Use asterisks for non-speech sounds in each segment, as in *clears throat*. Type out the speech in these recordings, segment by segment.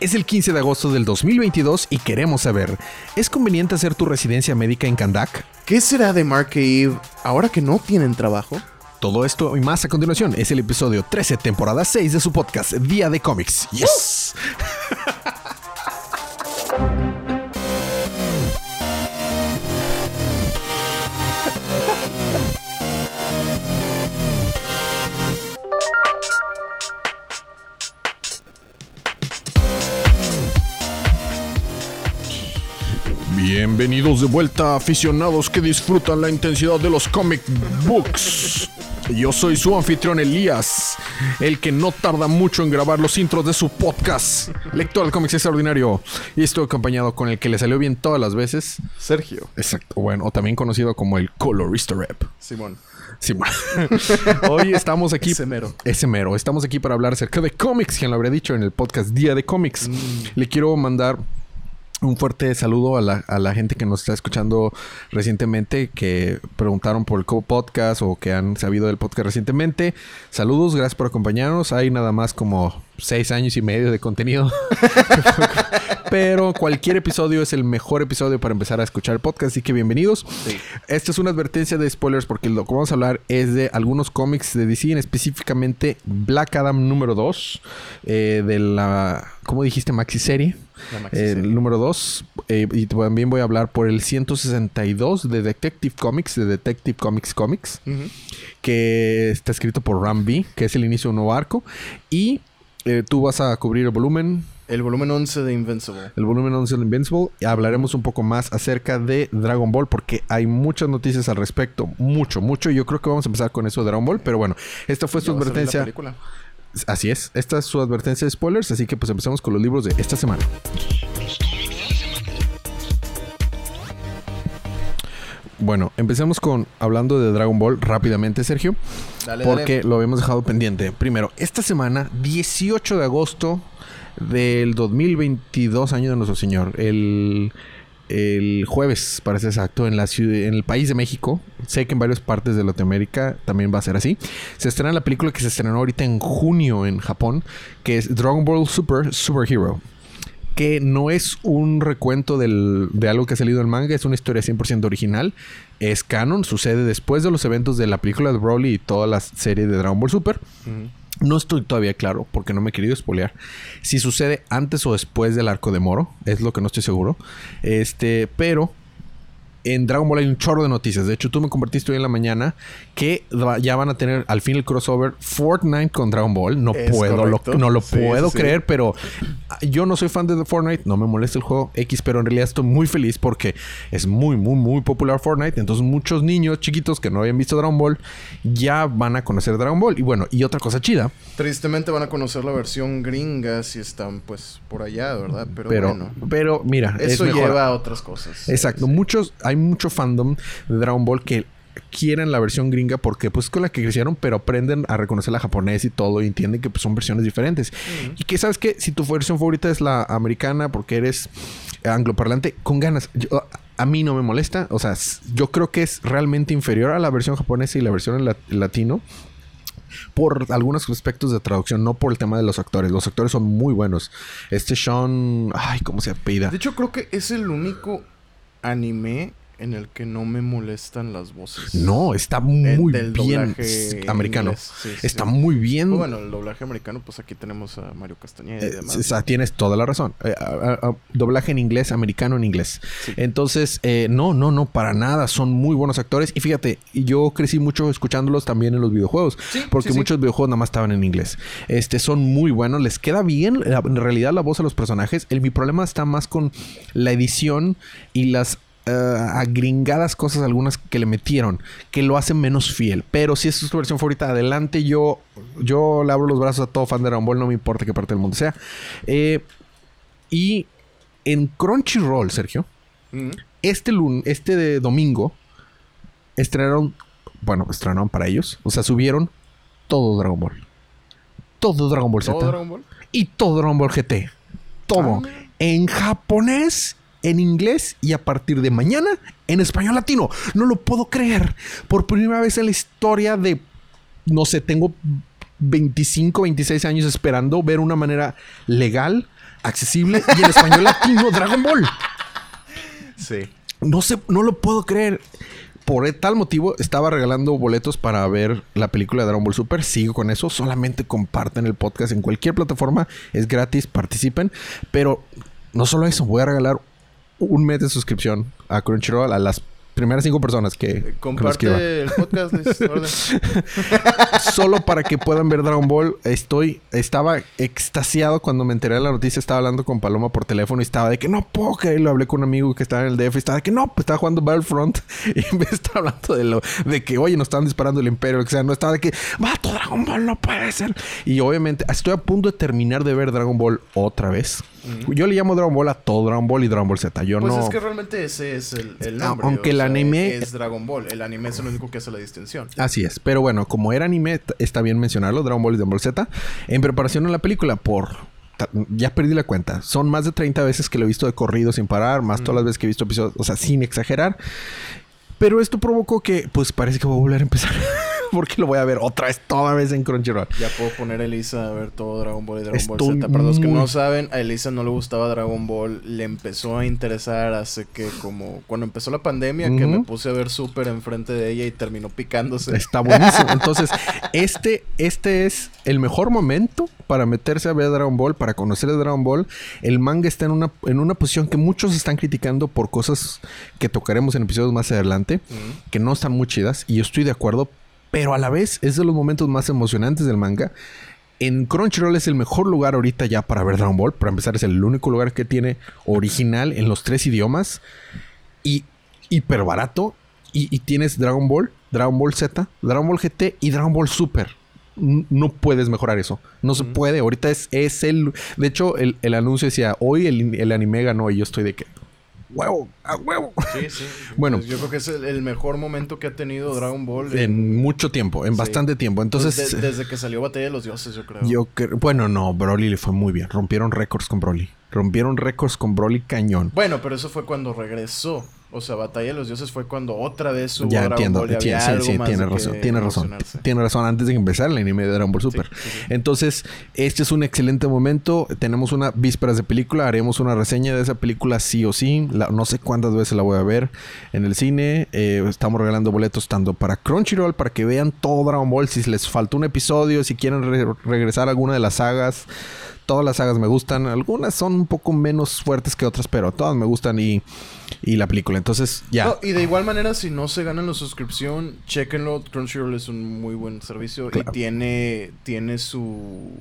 Es el 15 de agosto del 2022 y queremos saber, ¿es conveniente hacer tu residencia médica en Kandak? ¿Qué será de Mark e Eve ahora que no tienen trabajo? Todo esto y más a continuación es el episodio 13, temporada 6 de su podcast Día de Cómics. ¡Yes! Bienvenidos de vuelta, aficionados que disfrutan la intensidad de los comic books. Yo soy su anfitrión Elías, el que no tarda mucho en grabar los intros de su podcast, Lector de Cómics Extraordinario. Y estoy acompañado con el que le salió bien todas las veces, Sergio. Exacto, bueno, o también conocido como el Colorista Rep. Simón. Simón. *laughs* Hoy estamos aquí. Ese mero. Ese mero. Estamos aquí para hablar acerca de cómics, quien lo habría dicho en el podcast Día de Cómics. Le quiero mandar un fuerte saludo a la, a la, gente que nos está escuchando recientemente, que preguntaron por el podcast o que han sabido del podcast recientemente. Saludos, gracias por acompañarnos. Hay nada más como seis años y medio de contenido. *laughs* Pero cualquier episodio es el mejor episodio para empezar a escuchar el podcast, así que bienvenidos. Sí. Esta es una advertencia de spoilers porque lo que vamos a hablar es de algunos cómics de DC, específicamente Black Adam número 2, eh, de la, ¿cómo dijiste? Maxi serie. Eh, el número 2. Eh, y también voy a hablar por el 162 de Detective Comics, de Detective Comics Comics, uh -huh. que está escrito por Ram B, que es el inicio de un nuevo arco. Y eh, tú vas a cubrir el volumen. El volumen 11 de Invincible. El volumen 11 de Invincible. Y hablaremos un poco más acerca de Dragon Ball porque hay muchas noticias al respecto. Mucho, mucho. Yo creo que vamos a empezar con eso de Dragon Ball. Pero bueno, esta fue su advertencia. Así es, esta es su advertencia de spoilers, así que pues empezamos con los libros de esta semana. Bueno, empecemos con hablando de Dragon Ball rápidamente, Sergio. Dale, porque dale. lo habíamos dejado pendiente. Primero, esta semana, 18 de agosto del 2022, año de nuestro Señor. El, el jueves, para ser exacto, en, la ciudad, en el país de México. Sé que en varias partes de Latinoamérica también va a ser así. Se estrena la película que se estrenó ahorita en junio en Japón, que es Dragon Ball Super Superhero. Que no es un recuento del, de algo que ha salido del manga, es una historia 100% original. Es canon, sucede después de los eventos de la película de Broly y toda la serie de Dragon Ball Super. No estoy todavía claro, porque no me he querido spoilear. Si sucede antes o después del arco de Moro, es lo que no estoy seguro. Este, pero en Dragon Ball hay un chorro de noticias. De hecho, tú me compartiste hoy en la mañana que ya van a tener al fin el crossover Fortnite con Dragon Ball. No es puedo, lo, no lo sí, puedo sí. creer, pero yo no soy fan de Fortnite. No me molesta el juego X, pero en realidad estoy muy feliz porque es muy, muy, muy popular Fortnite. Entonces, muchos niños chiquitos que no habían visto Dragon Ball ya van a conocer Dragon Ball. Y bueno, y otra cosa chida. Tristemente van a conocer la versión gringa si están, pues, por allá, ¿verdad? Pero, pero, bueno. pero mira, eso es lleva a otras cosas. Exacto. Muchos, hay mucho fandom de Dragon Ball que quieren la versión gringa porque pues con la que crecieron pero aprenden a reconocer la japonés y todo y entienden que pues, son versiones diferentes uh -huh. y que sabes que si tu versión favorita es la americana porque eres angloparlante con ganas yo, a mí no me molesta o sea yo creo que es realmente inferior a la versión japonesa y la versión en, la, en latino por algunos aspectos de traducción, no por el tema de los actores. Los actores son muy buenos. Este Sean, ay, ¿cómo se apellida? De hecho, creo que es el único anime en el que no me molestan las voces. No, está muy del bien americano. Sí, está sí. muy bien. Bueno, el doblaje americano, pues aquí tenemos a Mario Castañeda y demás. Eh, o sea, tienes toda la razón. Eh, a, a, doblaje en inglés, americano en inglés. Sí. Entonces, eh, no, no, no, para nada. Son muy buenos actores. Y fíjate, yo crecí mucho escuchándolos también en los videojuegos. porque muchos videojuegos nada más estaban en inglés. Este, son muy buenos. Les queda bien, en realidad, la voz a los personajes. El, mi problema está más con la edición y las Uh, agringadas cosas algunas que le metieron que lo hacen menos fiel. Pero si esa es tu versión favorita, adelante. Yo, yo le abro los brazos a todo fan de Dragon Ball, no me importa qué parte del mundo sea. Eh, y en Crunchyroll, Sergio, Mm. este, lunes, este de domingo estrenaron, bueno, estrenaron para ellos, o sea, subieron todo Dragon Ball. Todo Dragon Ball Z. ¿Todo Dragon Ball? Y todo Dragon Ball GT. Todo. Ah. En japonés en inglés y a partir de mañana en español latino. No lo puedo creer. Por primera vez en la historia de, no sé, tengo 25, 26 años esperando ver una manera legal, accesible y en español latino *laughs* Dragon Ball. Sí. No sé, no lo puedo creer. Por tal motivo estaba regalando boletos para ver la película de Dragon Ball Super. Sigo con eso. Solamente comparten el podcast en cualquier plataforma. Es gratis, participen. Pero no solo eso, voy a regalar un mes de suscripción a Crunchyroll a las primeras cinco personas que. Comparte el podcast. *laughs* Solo para que puedan ver Dragon Ball. Estoy, estaba extasiado cuando me enteré de la noticia. Estaba hablando con Paloma por teléfono y estaba de que no puedo creerlo. Hablé con un amigo que estaba en el DF y estaba de que no, pues estaba jugando Battlefront. *laughs* Y me estaba hablando de lo, de que oye, nos estaban disparando el Imperio, que sea. No estaba de que vato, Dragon Ball no puede ser. Y obviamente estoy a punto de terminar de ver Dragon Ball otra vez. Yo le llamo Dragon Ball a todo Dragon Ball y Dragon Ball Z. Yo Pues no. es que realmente ese es el, el Ah, nombre. aunque el anime- Es Dragon Ball. El anime es el único que hace la distinción. Así es, pero bueno, como era anime, está bien mencionarlo, Dragon Ball y Dragon Ball Z, en preparación a la película por... Ya perdí la cuenta. Son más de 30 veces que lo he visto de corrido sin parar, más todas las veces que he visto episodios, o sea, sin exagerar. Pero esto provocó que, pues parece que voy a volver a empezar. *laughs* *laughs* Porque lo voy a ver otra vez, toda vez en Crunchyroll. Ya puedo poner a Elisa a ver todo Dragon Ball y Dragon Ball Z. Para los que no saben, a Elisa no le gustaba Dragon Ball. Le empezó a interesar hace que como... Cuando empezó la pandemia, que me puse a ver Super enfrente de ella y terminó picándose. Está buenísimo. *laughs* Entonces, este, este es el mejor momento para meterse a ver Dragon Ball, para conocer el Dragon Ball. El manga está en una, en una posición que muchos están criticando por cosas que tocaremos en episodios más adelante, que no están muy chidas, y yo estoy de acuerdo, pero a la vez es de los momentos más emocionantes del manga. En Crunchyroll es el mejor lugar ahorita ya para ver Dragon Ball. Para empezar, es el único lugar que tiene original en los tres idiomas. Y hiper barato. Y, y tienes Dragon Ball, Dragon Ball Z, Dragon Ball GT y Dragon Ball Super. No puedes mejorar eso. No se puede. Ahorita es, es el. De hecho, el, el anuncio decía: Hoy el, el anime ganó. Y yo estoy de que. ¡Huevo! ¡A huevo! Sí, sí. *laughs* Bueno. Pues yo creo que es el, el mejor momento que ha tenido Dragon Ball. En mucho tiempo, en Sí. bastante tiempo. Entonces. Pues de- *laughs* desde que salió Batalla de los Dioses, yo creo. Yo creo. Bueno, no, Broly le fue muy bien. Rompieron récords con Broly. Rompieron récords con Broly cañón. Bueno, pero eso fue cuando regresó. O sea, Batalla de los Dioses fue cuando otra vez hubo Ya Dragon entiendo. Ball Tiene, sí, sí, tiene razón. Tiene razón. Tiene razón antes de que empezara el anime de Dragon Ball Super. Sí, sí, sí. Entonces, este es un excelente momento. Tenemos una vísperas de película. Haremos una reseña de esa película sí o sí. La- no sé cuántas veces la voy a ver en el cine. Eh, estamos regalando boletos tanto para Crunchyroll para que vean todo Dragon Ball. Si les faltó un episodio, si quieren re- regresar a alguna de las sagas. Todas las sagas me gustan. Algunas son un poco menos fuertes que otras, pero todas me gustan y, y la película. Entonces, ya. No, y de igual manera, si no se ganan la suscripción, chequenlo. Crunchyroll es un muy buen servicio Claro. y tiene, tiene su,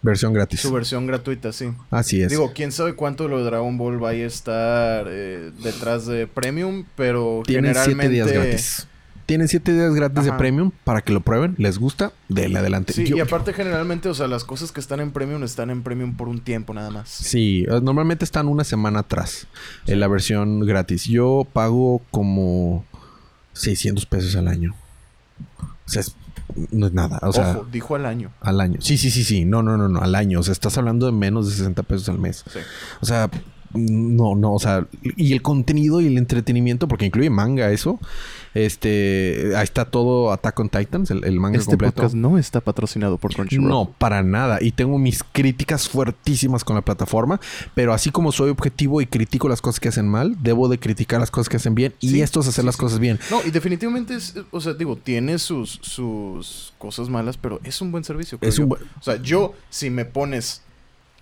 Versión gratis. su versión gratuita, sí. Así es. Digo, quién sabe cuánto de lo de Dragon Ball vaya a estar eh, detrás de Premium, pero Tienen generalmente... siete días gratis. Tienen siete días gratis de premium para que lo prueben. ¿Les gusta? Denle adelante. Sí, Yo- y aparte generalmente, o sea, las cosas que están en Premium están en Premium por un tiempo nada más. Sí, eh, normalmente están una semana atrás en la versión gratis. Yo pago como 600 pesos al año. O sea, es- no es nada. O sea, Ojo, dijo al año. al año. Sí, sí, sí, sí. No, no, no, no. Al año. O sea, estás hablando de menos de 60 pesos al mes. Sí. O sea, no, no, o sea, y el contenido y el entretenimiento, porque incluye manga, eso. Este, ahí está todo Attack on Titans, el, el manga Este completo. podcast no está patrocinado por Crunchyroll. No, para nada. Y tengo mis críticas fuertísimas con la plataforma. Pero así como soy objetivo y critico las cosas que hacen mal, debo de criticar las cosas que hacen bien. Y esto es hacer sí, las sí. cosas bien. No, y definitivamente es, o sea, digo, tiene sus, sus cosas malas, pero es un buen servicio. Es un O sea, yo, si me pones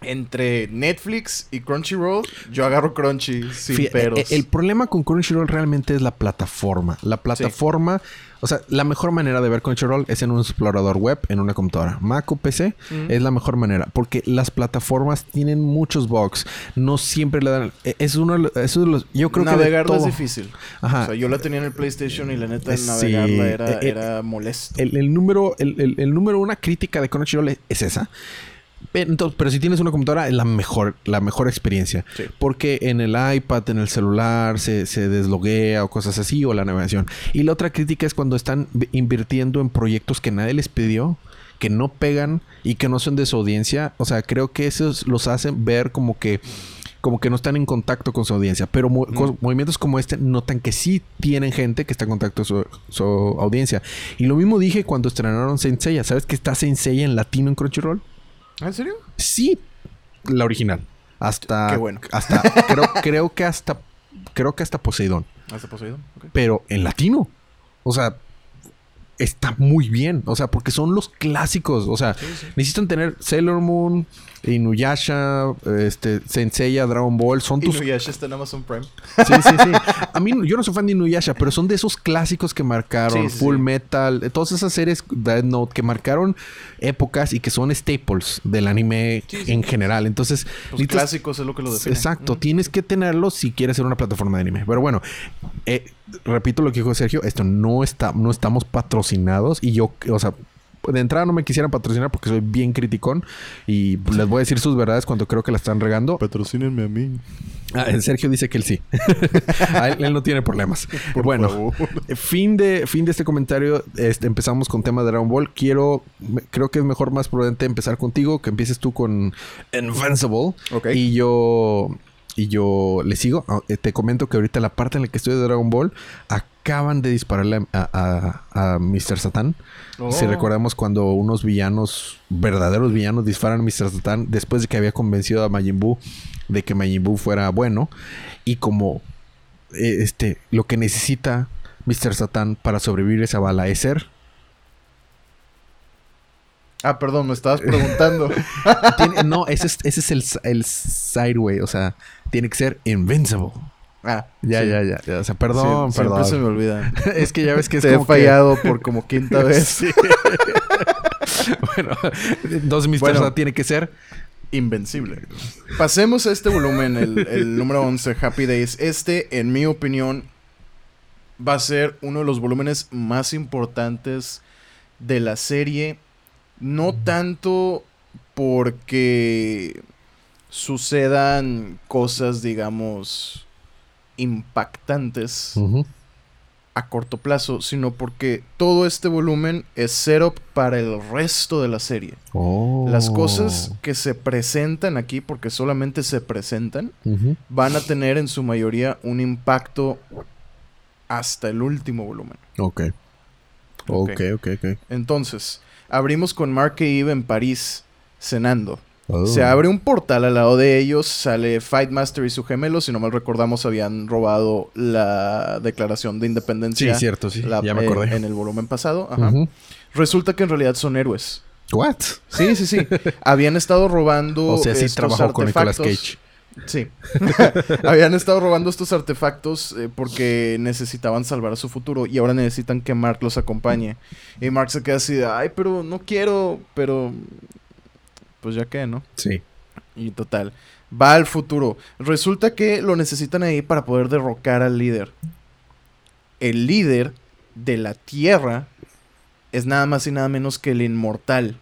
entre Netflix y Crunchyroll, yo agarro Crunchy sin Fí- peros. El problema con Crunchyroll realmente es la plataforma. La plataforma, o sea, la mejor manera de ver Crunchyroll es en un explorador web, en una computadora. Mac o PC Mm. es la mejor manera porque las plataformas tienen muchos bugs. No siempre le dan. eh, Es uno de los. eso de los- yo creo que. de Navegarla es difícil. Ajá. O sea, yo la tenía en el PlayStation y la neta Eh, sí, navegarla era, eh, eh, era molesto. El, el número, el, número una crítica de Crunchyroll es, es esa. Pero, entonces, pero si tienes una computadora, es la mejor, la mejor experiencia. Sí. Porque en el iPad, en el celular, se, se desloguea o cosas así, o la navegación. Y la otra crítica es cuando están invirtiendo en proyectos que nadie les pidió, que no pegan y que no son de su audiencia. O sea, creo que esos los hacen ver como que como que no están en contacto con su audiencia. Pero mo- Mm. movimientos como este notan que sí tienen gente que está en contacto con su, su audiencia. Y lo mismo dije cuando estrenaron Saint Seiya. ¿Sabes que está Saint Seiya en latino en Crunchyroll? ¿En serio? Sí, la original. Hasta. Qué bueno. Hasta. creo, creo que hasta. Creo que hasta Poseidón. ¿Hasta poseído? Ok. Pero en latino. O sea. Está muy bien. O sea, porque son los clásicos. O sea, Sí, sí. necesitan tener Sailor Moon, Inuyasha, este, Senseiya, Dragon Ball. Son tus. Inuyasha está en Amazon Prime. Sí, sí, sí. A mí, yo no soy fan de Inuyasha, pero son de esos clásicos que marcaron Sí, Full. Metal, eh, todas esas series Death Note que marcaron épocas y que son staples del anime en general. Entonces, Los necesitas- clásicos es lo que lo define. Exacto, Mm. tienes que tenerlos si quieres ser una plataforma de anime. Pero bueno, eh, repito lo que dijo Sergio, esto no está, no estamos patrocinados y yo, o sea, de entrada no me quisieran patrocinar porque soy bien criticón y les voy a decir sus verdades cuando creo que la están regando. Patrocínenme a mí. Ah, Sergio dice que él sí. *laughs* Él, él no tiene problemas. *laughs* bueno, favor. fin de, fin de este comentario. Este, empezamos con tema de Dragon Ball. Quiero, me- creo que es mejor, más prudente empezar contigo, que empieces tú con Invincible. Ok. Y yo, y yo le sigo. Ah, eh, Te comento que ahorita la parte en la que estoy de Dragon Ball acaban de dispararle a, a, a Mr. Satan. Oh. Si recordamos cuando unos villanos, verdaderos villanos, disparan a Mr. Satan después de que había convencido a Majin Buu de que Majin Buu fuera bueno. Y como eh, este, lo que necesita Mr. Satan para sobrevivir esa bala es ser. Ah, perdón, me estabas preguntando. *laughs* tiene- no, ese es, ese es el, el sideway. O sea, tiene que ser invincible. ah, Ya, sí. ya, ya, ya. O sea, perdón, Sí, Siempre perdón. se me olvida. *laughs* es que ya ves que es Te he como que- fallado por como quinta *laughs* vez. Sí. bueno, entonces Mr. Bueno. Tiene que ser. Invencible. Pasemos a este volumen, el, el número 11, Happy Days. Este, en mi opinión, va a ser uno de los volúmenes más importantes de la serie. No tanto porque sucedan cosas, digamos, impactantes a corto plazo, sino porque todo este volumen es setup para el resto de la serie. Oh. Las cosas que se presentan aquí, porque solamente se presentan, van a tener en su mayoría un impacto hasta el último volumen. Ok. Ok. Ok, ok, ok. Entonces, abrimos con Mark Eve en París cenando. Oh. Se abre un portal al lado de ellos, sale Fight Master y su gemelo, si no mal recordamos habían robado la declaración de Sí, independencia cierto, sí. la- ya me eh, acordé. en el volumen pasado. Ajá. Resulta que en realidad son héroes. What? Sí, sí, sí. *laughs* Habían estado robando. O sea, sí estos trabajó con Nicolas. Cage. Sí. *laughs* Habían estado robando estos artefactos eh, porque necesitaban salvar su futuro y ahora necesitan que Mark los acompañe. Y Mark se queda así de, ay, pero no quiero, pero... Pues ya que, ¿no? Sí. Y total. Va al futuro. Resulta que lo necesitan ahí para poder derrocar al líder. El líder de la Tierra es nada más y nada menos que el inmortal.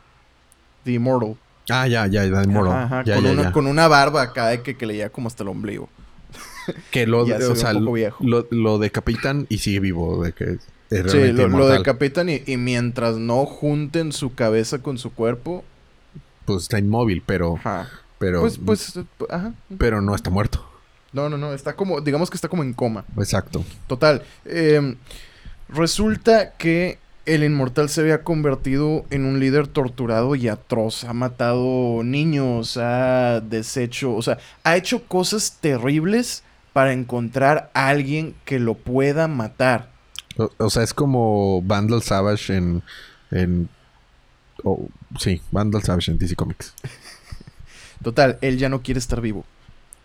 The Immortal. Ah, ya, ya, ya, Moro. Ajá, ajá, Ya, con, ya, una, ya. con una barba acá de que, que le llega como hasta el ombligo. *laughs* Que lo, *laughs* o sea, lo, decapitan y sigue vivo. De que es Sí, lo, decapitan y, y mientras no junten su cabeza con su cuerpo, Pues está inmóvil, pero... ajá. Pero, Pues, pues, ajá. pero no está muerto. No, no, no, está como, digamos que está como en coma. Exacto. Total. eh, resulta que el inmortal se había convertido en un líder torturado y atroz. Ha matado niños, ha deshecho, o sea, ha hecho cosas terribles para encontrar a alguien que lo pueda matar. O, o sea, es como Vandal Savage en... en oh, sí, Vandal Savage en DC Comics. Total, él ya no quiere estar vivo.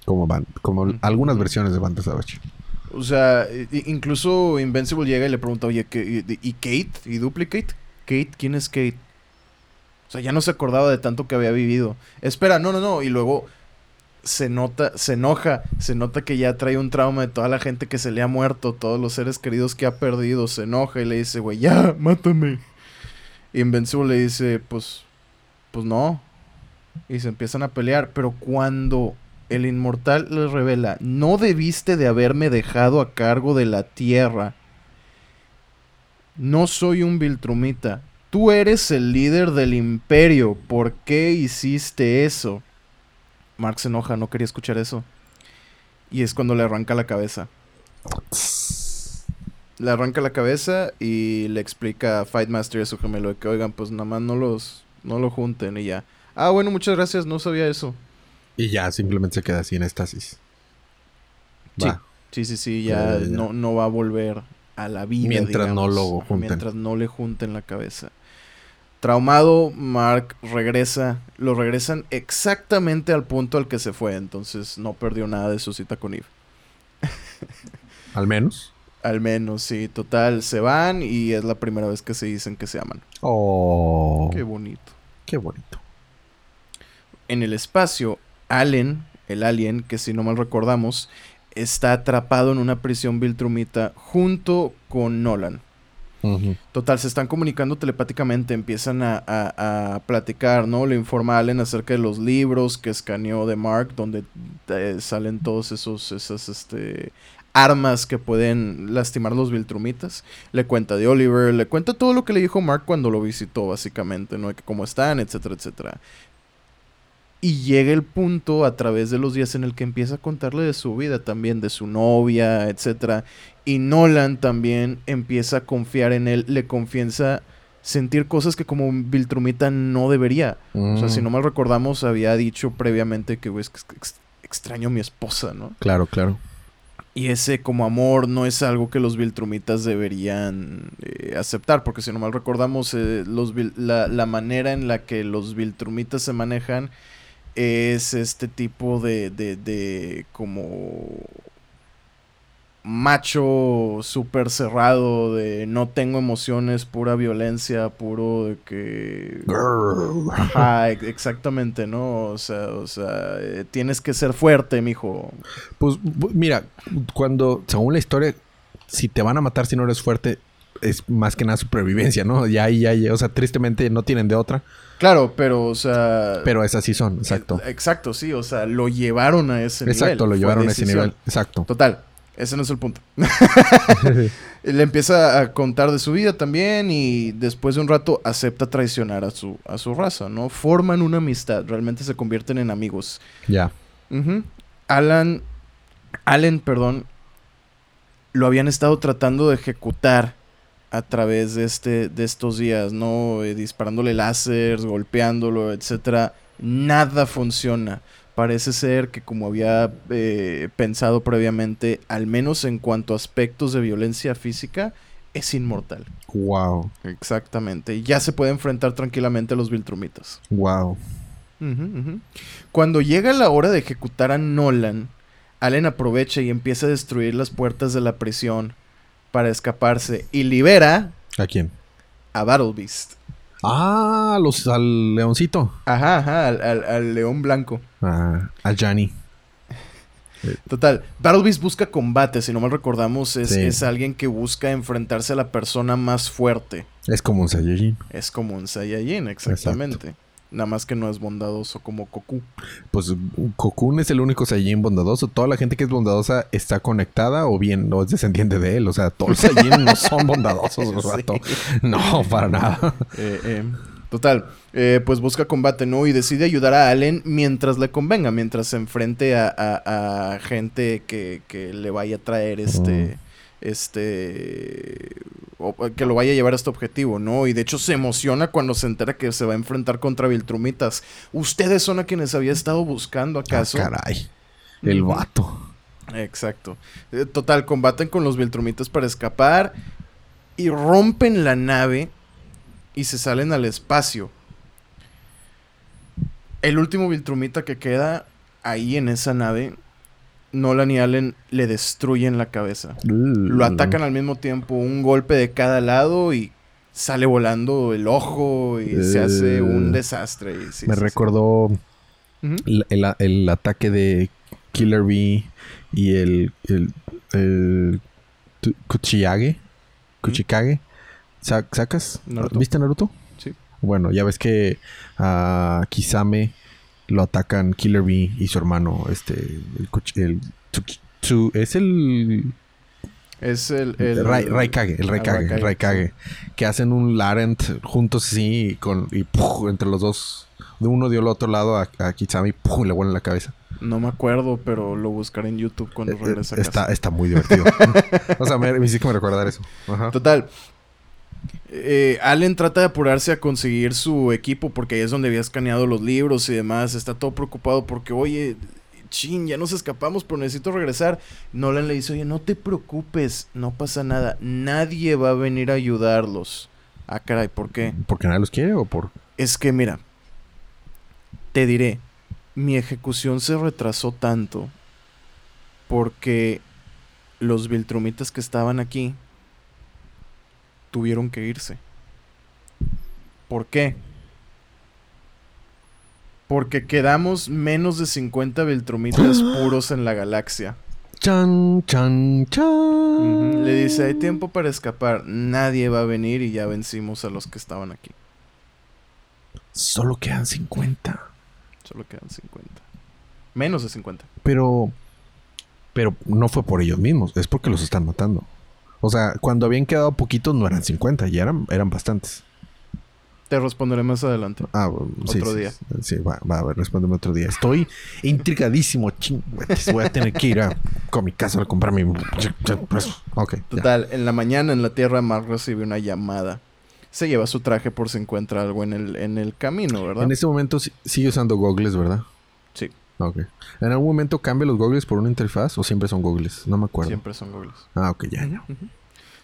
Como, Van- como algunas versiones de Vandal Savage. O sea, incluso Invincible llega y le pregunta, oye, ¿qué- y, Kate? ¿Y Duplicate? Kate, ¿quién es Kate? O sea, ya no se acordaba de tanto que había vivido. Espera, no, no, no. Y luego se nota, se enoja, se nota que ya trae un trauma de toda la gente que se le ha muerto, todos los seres queridos que ha perdido. Se enoja y le dice, güey, ya, *laughs* mátame. Y Invincible le dice, pues, pues no. Y se empiezan a pelear. Pero cuando el inmortal le revela, no debiste de haberme dejado a cargo de la tierra. No soy un Viltrumita. Tú eres el líder del imperio. ¿Por qué hiciste eso? Mark se enoja, no quería escuchar eso. Y es cuando le arranca la cabeza. Le arranca la cabeza y le explica a Fightmaster y a su gemelo que, oigan, pues nada más no los, no lo junten y ya. Ah, bueno, muchas gracias, no sabía eso. Y ya simplemente se queda así en estasis. Sí, Va. sí, sí, sí, ya, Ya. No, no va a volver a la vida. Mientras no lo junten. Mientras no le junten la cabeza. Traumado, Mark regresa. Lo regresan exactamente al punto al que se fue. Entonces no perdió nada de su cita con Eve. *laughs* Al menos. Al menos, sí. Total, se van y es la primera vez que se dicen que se aman. Oh. Qué Qué, bonito. bonito. En el espacio, Allen, el alien, que si no mal recordamos, está atrapado en una prisión Viltrumita junto con Nolan. Total, se están comunicando telepáticamente, empiezan a, a- a platicar, ¿no? Le informa a Allen acerca de los libros que escaneó de Mark, donde eh, salen todos esos, esas, este, armas que pueden lastimar los Viltrumitas. Le cuenta de Oliver, le cuenta todo lo que le dijo Mark cuando lo visitó, básicamente, ¿no? Que cómo están, etcétera, etcétera. Y llega el punto a través de los días en el que empieza a contarle de su vida también, de su novia, etcétera. Y Nolan también empieza a confiar en él, le confiesa sentir cosas que como Viltrumita no debería. O sea, Mm. si no mal recordamos, había dicho previamente que "Güey, es que extraño a mi esposa, ¿no? Claro, claro. Y ese como amor no es algo que los Viltrumitas deberían eh, aceptar, porque si no mal recordamos, eh, los la, la manera en la que los Viltrumitas se manejan es este tipo de, de, de como macho súper cerrado, de no tengo emociones, pura violencia, puro de que... Ajá, ex- exactamente, ¿no? O sea, o sea, eh, tienes que ser fuerte, mijo. Pues mira, cuando, según la historia, si te van a matar si no eres fuerte, es más que nada supervivencia, ¿no? Ya ahí, ya, ya, o sea, tristemente no tienen de otra, Claro, pero, o sea... pero esas sí son, exacto. Exacto, sí, o sea, lo llevaron a ese nivel. Exacto, lo llevaron a ese nivel, exacto. Total, ese no es el punto. *laughs* Le empieza a contar de su vida también y después de un rato acepta traicionar a su, a su raza, ¿no? Forman una amistad, realmente se convierten en amigos. Ya. Ujú. Alan, Allen, perdón, lo habían estado tratando de ejecutar a través de este, de estos días, ¿no? Eh, disparándole láseres, golpeándolo, etcétera. Nada funciona. Parece ser que como había eh, pensado previamente, al menos en cuanto a aspectos de violencia física, es inmortal. Wow, Exactamente. Y ya se puede enfrentar tranquilamente a los Viltrumitas. wow. Cuando llega la hora de ejecutar a Nolan, Allen aprovecha y empieza a destruir las puertas de la prisión para escaparse y libera ¿A quién? a Battle Beast. Ah, los, al leoncito. Ajá, ajá, al, al- al león blanco. Ah, a Johnny. Total, Battle Beast busca combate, si no mal recordamos, es, Sí. es alguien que busca enfrentarse a la persona más fuerte. Es como un Saiyajin. Es como un Saiyajin, exactamente. Nada más que no es bondadoso como Goku. Pues Cocoon es el único Saiyajin bondadoso. Toda la gente que es bondadosa está conectada o bien no es descendiente de él. O sea, todos los Saiyajin no son bondadosos, *laughs* Sí. rato. No, para nada. Eh, eh, total, eh, pues busca combate, ¿no? Y decide ayudar a Allen mientras le convenga, mientras se enfrente a, a- a gente que, que le vaya a traer este. Este. o que lo vaya a llevar a este objetivo, ¿no? Y de hecho se emociona cuando se entera que se va a enfrentar contra Viltrumitas. ¿Ustedes son a quienes había estado buscando, Ah, acaso? caray. El vato. Exacto. Eh, Total, combaten con los Viltrumitas para escapar y rompen la nave y se salen al espacio. El último Viltrumita que queda ahí en esa nave, Nolan y Allen le destruyen la cabeza. Lo atacan al mismo tiempo, un golpe de cada lado y sale volando el ojo y se hace un Eh, desastre. y sí, Me sí, recordó el, el- el ataque de Killer Bee y el, el, el Kuchiyage. Kuchikage. Sa- ¿Sacas? Naruto. ¿Viste Naruto? Sí. Bueno, ya ves que a Kisame lo atacan Killer Bee y su hermano, este, el, es el Es el... el Rai- Raikage, el Raikage, el Raikage, que hacen un Larent juntos así y con y ¡puf! entre los dos, de uno dio al otro lado a, a Kisame y ¡puf! le vuelan la cabeza. No me acuerdo, pero lo buscaré en YouTube cuando Eh, eh, regrese a está, casa. está muy divertido. *laughs* o sea, me, me hiciste como recordar eso. Ajá. Total. Eh, Allen trata de apurarse a conseguir su equipo porque ahí es donde había escaneado los libros y demás. Está todo preocupado porque, oye, chin, ya nos escapamos, pero necesito regresar. Nolan le dice, oye, no te preocupes, no pasa nada. Nadie va a venir a ayudarlos. Ah, caray, ¿por qué? ¿Porque nadie los quiere o por...? Es que mira, te diré, mi ejecución se retrasó tanto porque los Viltrumitas que estaban aquí tuvieron que irse. ¿Por qué? Porque quedamos menos de 50 Viltrumitas *gasps* puros en la galaxia. Chan, chan, chan. Le dice, hay tiempo para escapar, nadie va a venir y ya vencimos a los que estaban aquí. Solo quedan 50. Solo quedan 50. Menos de 50. Pero... Pero no fue por ellos mismos. Es porque los están matando. O sea, cuando habían quedado poquitos no eran 50. Ya eran, eran bastantes. Te responderé más adelante. Ah, bueno, sí, Otro sí, día. Sí, va, va a ver, respóndeme otro día. Estoy intrigadísimo, ching. Voy a tener que ir a con mi casa a comprar mi. Ok. ya. Total, en la mañana en la Tierra Mark recibe una llamada. Se lleva su traje por si encuentra algo en el, en el camino, ¿verdad? En este momento sigue usando goggles, ¿verdad? Sí, Ok. ¿En algún momento cambia los goggles por una interfaz o siempre son goggles? No me acuerdo. siempre son goggles. Ah, ok, ya, ya.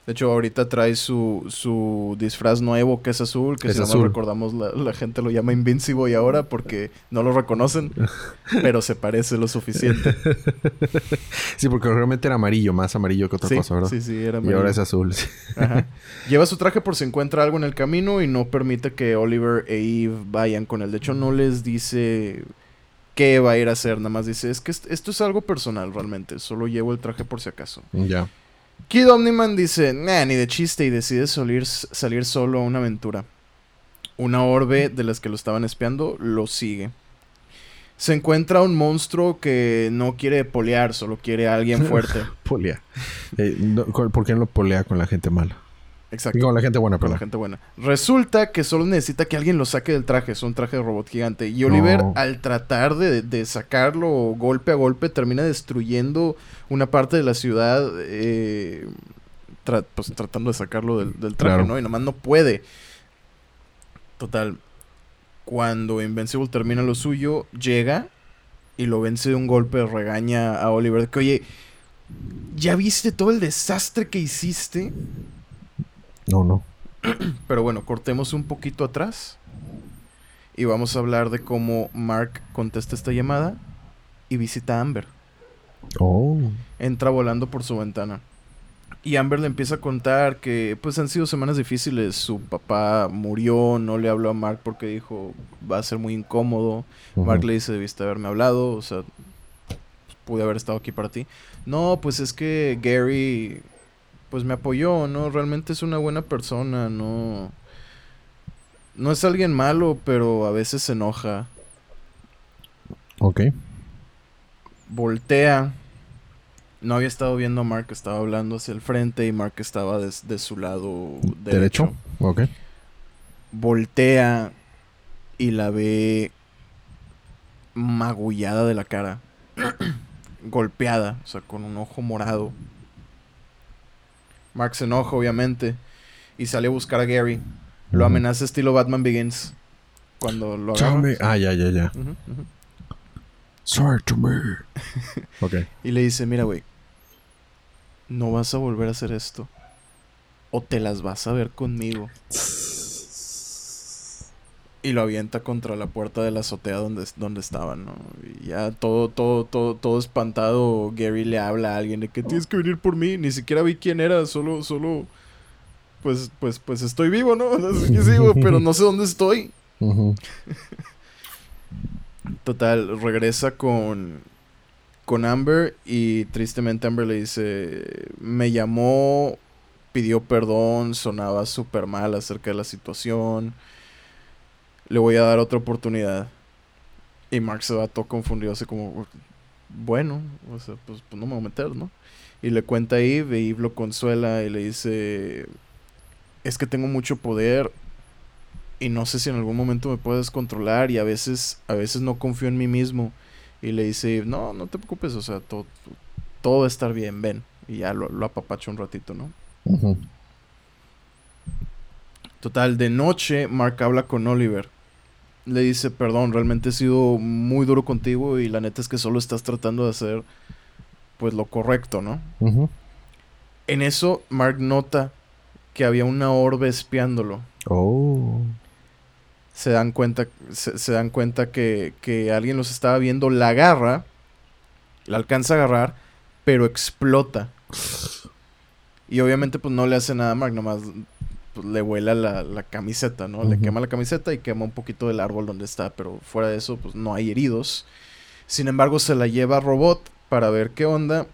De hecho, ahorita trae su, su disfraz nuevo que es azul, que Es si no recordamos la, la gente lo llama Invincible y ahora porque no lo reconocen, *laughs* pero se parece lo suficiente. *laughs* Sí, porque realmente era amarillo, más amarillo que otra sí, cosa, ¿verdad? sí, sí, era y ahora amarillo. es azul. Ajá. Lleva su traje por si encuentra algo en el camino y no permite que Oliver e Eve vayan con él. De hecho, no les dice qué va a ir a hacer. Nada más dice, es que est- esto es algo personal realmente. Solo llevo el traje por si acaso. ya. Kid Omniman dice, nah, ni de chiste y decide salir, salir solo a una aventura. Una orbe de las que lo estaban espiando lo sigue. Se encuentra un monstruo que no quiere polear, solo quiere a alguien *laughs* fuerte. Polea. Eh, no, ¿cu- ¿Por qué no lo polea con la gente mala? Exacto. Y con la gente buena, Con la perdón. gente buena. Resulta que solo necesita que alguien lo saque del traje. Es un traje de robot gigante. Y Oliver, No. al tratar de, de sacarlo golpe a golpe, termina destruyendo una parte de la ciudad. eh, tra- pues tratando de sacarlo del, del traje, Claro. ¿no? Y nomás no puede. Total. Cuando Invincible termina lo suyo, llega y lo vence de un golpe. Regaña a Oliver. Que, oye, ¿ya viste todo el desastre que hiciste? No, no. *clears throat* Pero bueno, cortemos un poquito atrás. Y vamos a hablar de cómo Mark contesta esta llamada y visita a Amber. Oh. Entra volando por su ventana. Y Amber le empieza a contar que pues han sido semanas difíciles. Su papá murió, no le habló a Mark porque dijo va a ser muy incómodo. Mark le dice debiste haberme hablado, o sea, pude haber estado aquí para ti. No, pues es que Gary pues me apoyó, ¿no? Realmente es una buena persona, no no es alguien malo, pero a veces se enoja. Ok. Voltea. No había estado viendo a Mark, estaba hablando hacia el frente y Mark estaba de, su lado derecho. ¿Derecho? Ok. Voltea y la ve magullada de la cara. *clears throat* Golpeada, o sea, con un ojo morado. Mark se enoja, obviamente, y sale a buscar a Gary. Lo amenaza estilo Batman Begins. Cuando lo agarra. Chame- Ah, ya, ya, ya. Sorry to me. *laughs* ok. Y le dice, mira, güey, no vas a volver a hacer esto. O te las vas a ver conmigo. Y lo avienta contra la puerta de la azotea donde, donde estaban, ¿no? Y ya todo, todo, todo, todo espantado, Gary le habla a alguien de que tienes que venir por mí. Ni siquiera vi quién era, solo, solo, pues, pues, pues estoy vivo, ¿no? *laughs* Así que sigo, pero no sé dónde estoy. Total, regresa con, con Amber y tristemente Amber le dice, me llamó, pidió perdón, sonaba súper mal acerca de la situación, le voy a dar otra oportunidad. Y Mark se va todo confundido, así como, bueno, o sea, pues, pues no me voy a meter, ¿no? Y le cuenta a Eve, y Eve lo consuela y le dice, es que tengo mucho poder y no sé si en algún momento me puedes controlar y a veces a veces no confío en mí mismo Y le dice, no, no te preocupes, o sea, todo, todo va a estar bien, ven. Y ya lo, lo apapacha un ratito, ¿no? Total, de noche, Mark habla con Oliver. Le dice, perdón, realmente he sido muy duro contigo y la neta es que solo estás tratando de hacer, pues, lo correcto, ¿no? En eso, Mark nota que había una orbe espiándolo. Oh. Se dan cuenta, se, se dan cuenta que, que alguien los estaba viendo, la agarra, la alcanza a agarrar, pero explota. *sighs* Y obviamente, pues no le hace nada a Mark, nomás pues, le vuela la, la camiseta, ¿no? Le quema la camiseta y quema un poquito del árbol donde está, pero fuera de eso, pues no hay heridos. Sin embargo, se la lleva a Robot para ver qué onda,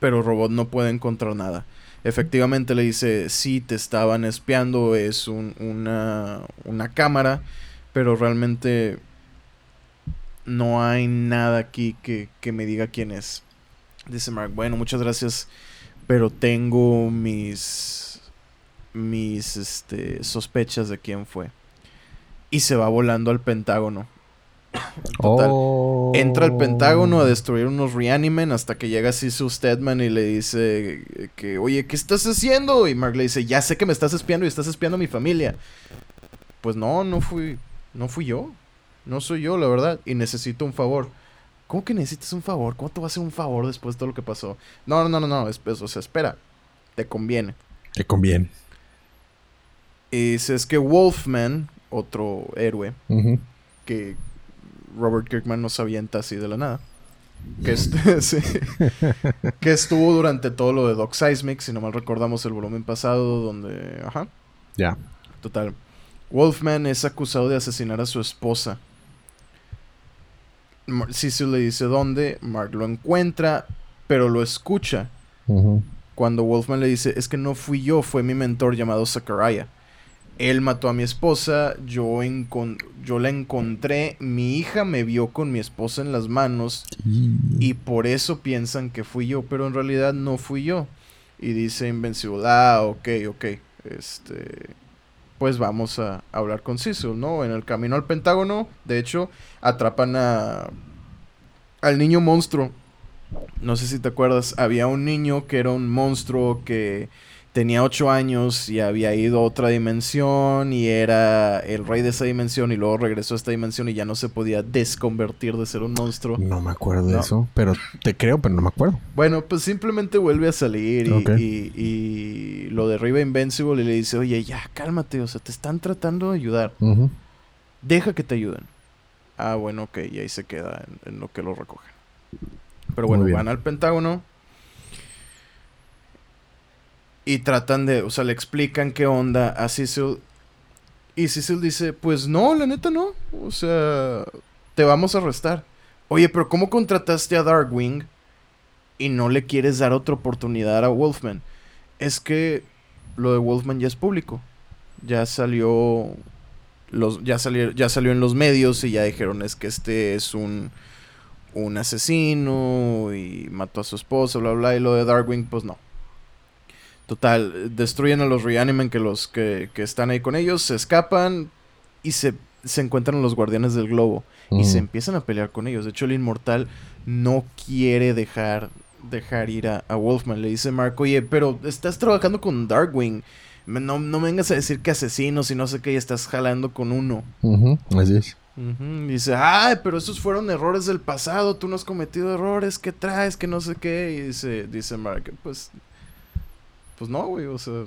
pero Robot no puede encontrar nada. Efectivamente le dice, sí, te estaban espiando, es un- una, una cámara, pero realmente no hay nada aquí que, que me diga quién es. Dice Mark, bueno, muchas gracias, pero tengo mis, mis este, sospechas de quién fue. Y se va volando al Pentágono. *coughs* Total. Oh. Entra al Pentágono a destruir unos Reanimen hasta que llega Cecil Stedman y le dice que, oye, ¿qué estás haciendo? Y Mark le dice, ya sé que me estás espiando y estás espiando a mi familia. Pues no, no fui, no fui yo. No soy yo, la verdad. Y necesito un favor. ¿Cómo que necesitas un favor? ¿Cómo te va a hacer un favor después de todo lo que pasó? No, no, no, no, no. es- es- o sea, espera. Te conviene. Te conviene. Y dice, es que Wolfman, otro héroe, que Robert Kirkman nos avienta así de la nada. Que, *laughs* *laughs* sí. que estuvo durante todo lo de Doc Seismic, si no mal recordamos el volumen pasado, donde... Ajá, Ya. total. Wolfman es acusado de asesinar a su esposa. Mar- Cecil le dice dónde, Mark lo encuentra, pero lo escucha. Cuando Wolfman le dice, es que no fui yo, fue mi mentor llamado Zachariah. Él mató a mi esposa, yo, yo la encontré, mi hija me vio con mi esposa en las manos y por eso piensan que fui yo, pero en realidad no fui yo. Y dice Invencible, ah, ok, ok, este... Pues vamos a hablar con Cecil, ¿no? En el camino al Pentágono, de hecho, atrapan a... al niño monstruo. No sé si te acuerdas, había un niño que era un monstruo que tenía 8 años y había ido a otra dimensión y era el rey de esa dimensión y luego regresó a esta dimensión y ya no se podía desconvertir de ser un monstruo. No me acuerdo de eso. Pero te creo, pero no me acuerdo. Bueno, pues simplemente vuelve a salir y, Ok. y- y lo derriba Invincible y le dice, oye, ya, cálmate, o sea, te están tratando de ayudar. Deja que te ayuden. Ah, bueno, ok, y ahí se queda en, en lo que lo recogen. Pero bueno, van al Pentágono. Y tratan de, o sea, le explican qué onda a Cecil. Y Cecil dice, pues no, la neta no. O sea, te vamos a arrestar. Oye, pero ¿cómo contrataste a Darkwing y no le quieres dar otra oportunidad a Wolfman? Es que lo de Wolfman ya es público. Ya salió los ya salió ya salió en los medios y ya dijeron es que este es un un asesino y mató a su esposa, bla bla y lo de Darkwing pues no. Total, destruyen a los Reanimen que los que, que están ahí con ellos, se escapan y se, se encuentran los guardianes del globo y se Ujú. empiezan a pelear con ellos. De hecho, el inmortal no quiere dejar dejar ir a, a Wolfman. Le dice Mark, oye, pero estás trabajando con Darkwing. No, no vengas a decir que asesinos y no sé qué, y estás jalando con uno. Así es. Dice, ay, pero esos fueron errores del pasado, tú no has cometido errores, ¿qué traes? Que no sé qué. Y dice, dice Mark, pues, pues no, güey, o sea,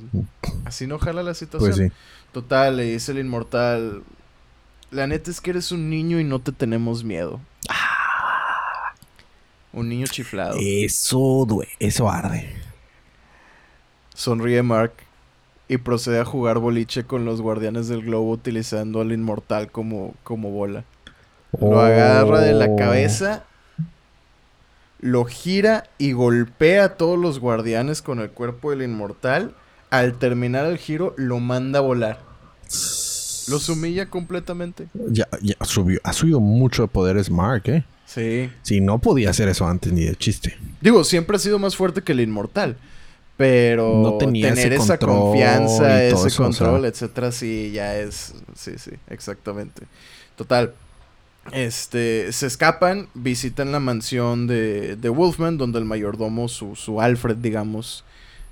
así no jala la situación. Pues sí. Total, le dice el inmortal, la neta es que eres un niño y no te tenemos miedo. Un niño chiflado. Eso due eso arde. Sonríe Mark y procede a jugar boliche con los guardianes del globo utilizando al inmortal como, como bola. Lo agarra de la Oh. cabeza, lo gira y golpea a todos los guardianes con el cuerpo del inmortal. Al terminar el giro, lo manda a volar. Los humilla completamente. Ya, ya subió, ha subido mucho de poderes Mark, ¿eh? Sí. Si no podía hacer eso antes ni de chiste. Digo, siempre ha sido más fuerte que el inmortal. Pero No tenía tener esa confianza, ese eso, o sea. control, etcétera, sí, ya es. Sí, sí, exactamente. Total. Este, se escapan, visitan la mansión de, de Wolfman, donde el mayordomo, su, su Alfred, digamos,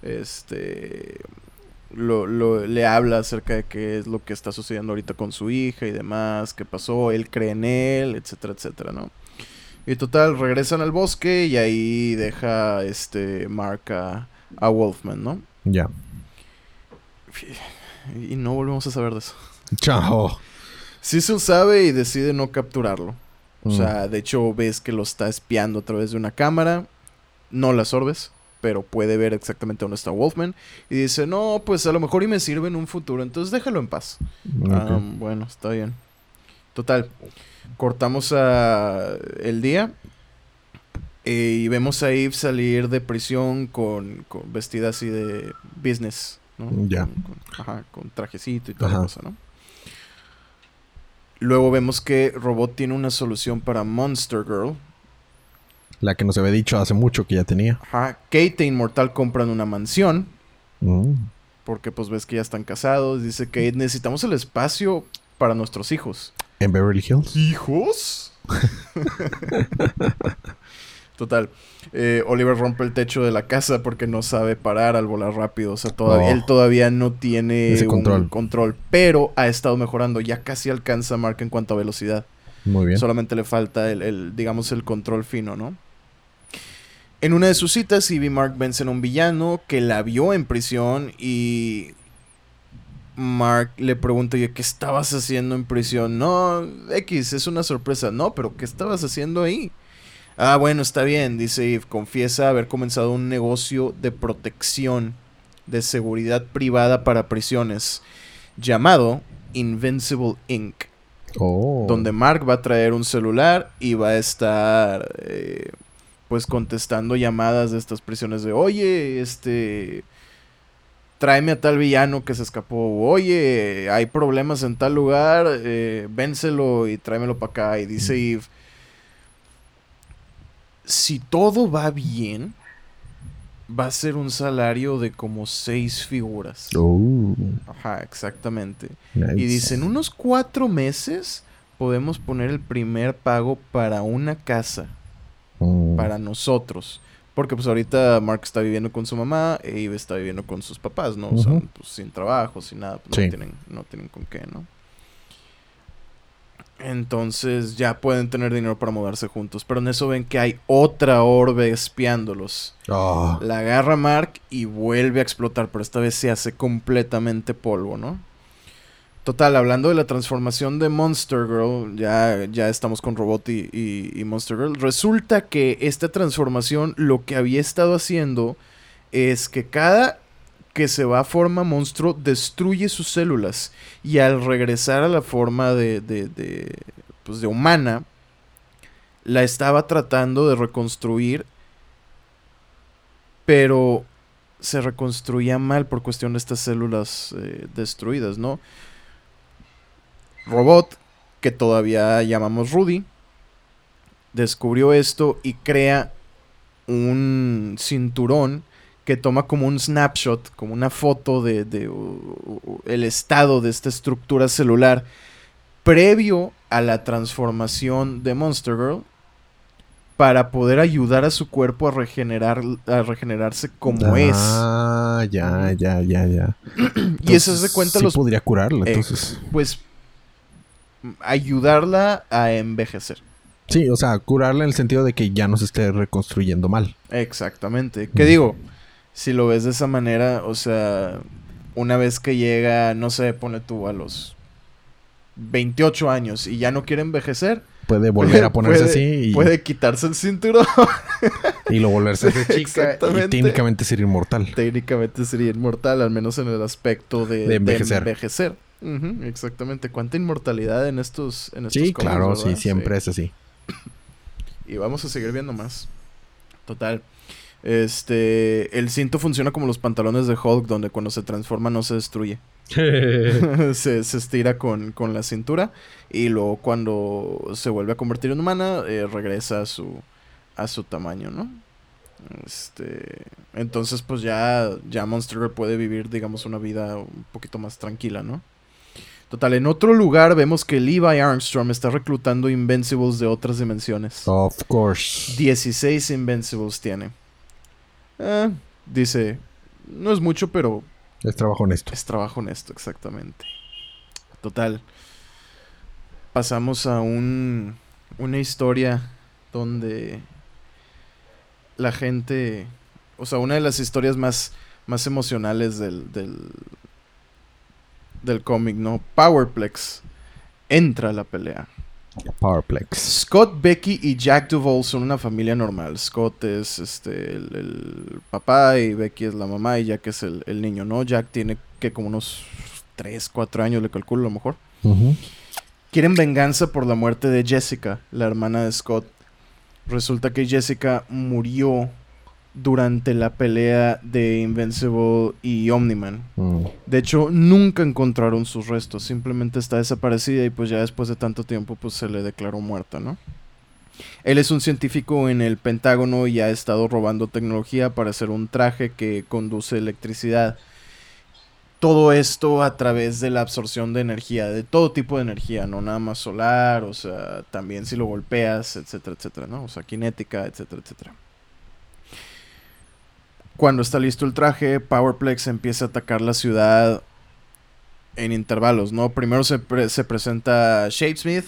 este, lo, lo- le habla acerca de qué es lo que está sucediendo ahorita con su hija y demás, qué pasó, él cree en él, etcétera, etcétera, ¿no? Y total, regresan al bosque y ahí deja este Mark a, a Wolfman, ¿no? Ya. Y no volvemos a saber de eso. Chao. Cecil sabe y decide no capturarlo. O Mm. sea, de hecho ves que lo está espiando a través de una cámara. No las orbes, pero puede ver exactamente dónde está Wolfman. Y dice, no, pues a lo mejor y me sirve en un futuro, entonces déjalo en paz. Ah, bueno, está bien. Total. Cortamos a el día. eh, y vemos a Eve salir de prisión con, con- vestida así de business, ¿no? Ya. Con, con- ajá, con trajecito y toda la cosa, ¿no? Luego vemos que Robot tiene una solución para Monster Girl. La que nos había dicho hace mucho que ya tenía. Ajá. Kate e Inmortal compran una mansión. Mm. Porque pues ves que ya están casados. Dice Kate, necesitamos el espacio para nuestros hijos. En Beverly Hills. ¿Hijos? *laughs* Total. eh, Oliver rompe el techo de la casa porque no sabe parar al volar rápido. O sea, todavía, Oh. él todavía no tiene Ese un control. control. Pero ha estado mejorando. Ya casi alcanza a Mark en cuanto a velocidad. Muy bien. Solamente le falta el, el, digamos, el control fino, ¿no? En una de sus citas, Eve y Mark vencen a un villano que la vio en prisión y Mark le pregunta, oye, ¿qué estabas haciendo en prisión? No, X, es una sorpresa. No, pero ¿qué estabas haciendo ahí? Ah, bueno, está bien, dice Eve. Confiesa haber comenzado un negocio de protección, de seguridad privada para prisiones, llamado Invincible Inc Oh. donde Mark va a traer un celular y va a estar eh, pues contestando llamadas de estas prisiones de oye este tráeme a tal villano que se escapó oye hay problemas en tal lugar eh, vénselo y tráemelo para acá y dice Eve si todo va bien va a ser un salario de como seis figuras Oh, ajá exactamente nice. y dice, en unos cuatro meses podemos poner el primer pago para una casa, Mm. para nosotros. Porque pues ahorita Mark está viviendo con su mamá e Eve está viviendo con sus papás, ¿no? O sea, pues, sin trabajo, sin nada, pues, Sí. no, tienen, no tienen con qué, ¿no? Entonces ya pueden tener dinero para mudarse juntos. Pero en eso ven que hay otra orbe espiándolos. Ah, La agarra Mark y vuelve a explotar, pero esta vez se hace completamente polvo, ¿no? Total, hablando de la transformación de Monster Girl, ya, ya estamos con Robot y, y- y Monster Girl. Resulta que esta transformación lo que había estado haciendo es que cada que se va a forma monstruo destruye sus células y al regresar a la forma de, de, de, pues de humana, la estaba tratando de reconstruir pero se reconstruía mal por cuestión de estas células eh, destruidas, ¿no? Robot, que todavía llamamos Rudy, descubrió esto y crea un cinturón que toma como un snapshot, como una foto de, de, uh, el estado de esta estructura celular previo a la transformación de Monster Girl para poder ayudar a su cuerpo a regenerar a regenerarse como Ah, ya, ya, ya, ya. es. *clears throat* Y eso se cuenta sí los podría curarla, eh, entonces. pues ayudarla a envejecer. Sí, o sea, curarla en el sentido de que ya no se esté reconstruyendo mal. Exactamente. ¿Qué Mm. digo? Si lo ves de esa manera, o sea, una vez que llega, no sé, pone tú a los 28 años y ya no quiere envejecer, Puede volver a ponerse puede- así y, puede quitarse el cinturón. *laughs* y lo volverse a hacer *laughs* chica y técnicamente ser inmortal. Técnicamente sería inmortal, al menos en el aspecto de, De envejecer. envejecer. Exactamente. ¿Cuánta inmortalidad en estos, en estos Sí, cómics, claro, sí, siempre es así. *coughs* Y vamos a seguir viendo más. Total. Este, el cinto funciona como los pantalones de Hulk, donde cuando se transforma no se destruye. *laughs* *laughs* se, se estira con, con la cintura y luego cuando se vuelve a convertir en humana, eh, regresa a su, a su tamaño, ¿no? Este, entonces pues ya, ya Monster Girl puede vivir, digamos, una vida un poquito más tranquila, ¿no? Total, en otro lugar vemos que Levi Armstrong está reclutando Invincibles de otras dimensiones. Of course. 16 Invincibles tiene. Eh, dice, no es mucho, pero Es trabajo honesto. es trabajo honesto, exactamente. Total. Pasamos a un, una historia donde la gente, o sea, una de las historias más, más emocionales del, del, del cómic, ¿no? Powerplex entra a la pelea. Powerplex. Scott, Becky y Jack Duvall son una familia normal. Scott es este el, el papá y Becky es la mamá y Jack es el, el niño, ¿no? Jack tiene que como unos 3, 4 años, le calculo a lo mejor. Quieren venganza por la muerte de Jessica, la hermana de Scott. Resulta que Jessica murió durante la pelea de Invincible y Omniman. Mm. De hecho, nunca encontraron sus restos, simplemente está desaparecida y pues ya después de tanto tiempo pues se le declaró muerta, ¿no? Él es un científico en el Pentágono y ha estado robando tecnología para hacer un traje que conduce electricidad. Todo esto a través de la absorción de energía, de todo tipo de energía, no nada más solar, o sea, también si lo golpeas, etcétera, etcétera, ¿no? O sea, cinética, etcétera, etcétera. Cuando está listo el traje, Powerplex empieza a atacar la ciudad en intervalos, ¿no? Primero se, se presenta Shapesmith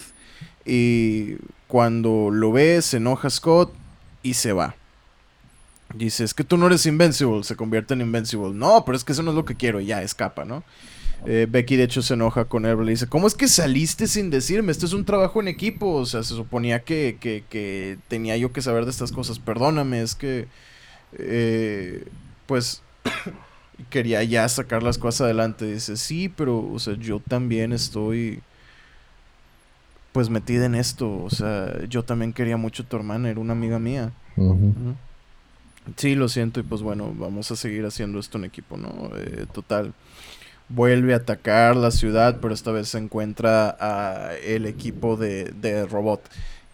y cuando lo ve se enoja Scott y se va. Dice, es que tú no eres Invincible, se convierte en Invincible. No, pero es que eso no es lo que quiero y ya, escapa, ¿no? Eh, Becky de hecho se enoja con él, le dice, ¿cómo es que saliste sin decirme? Esto es un trabajo en equipo, o sea, se suponía que, que, que tenía yo que saber de estas cosas, perdóname, es que, eh, pues, *coughs* quería ya sacar las cosas adelante. Dice, sí, pero, o sea, yo también estoy, pues, metida en esto, o sea, yo también quería mucho a tu hermana, era una amiga mía. Sí, lo siento y pues bueno, vamos a seguir haciendo esto en equipo, ¿no? Eh, total. Vuelve a atacar la ciudad, pero esta vez se encuentra a el equipo de, de robot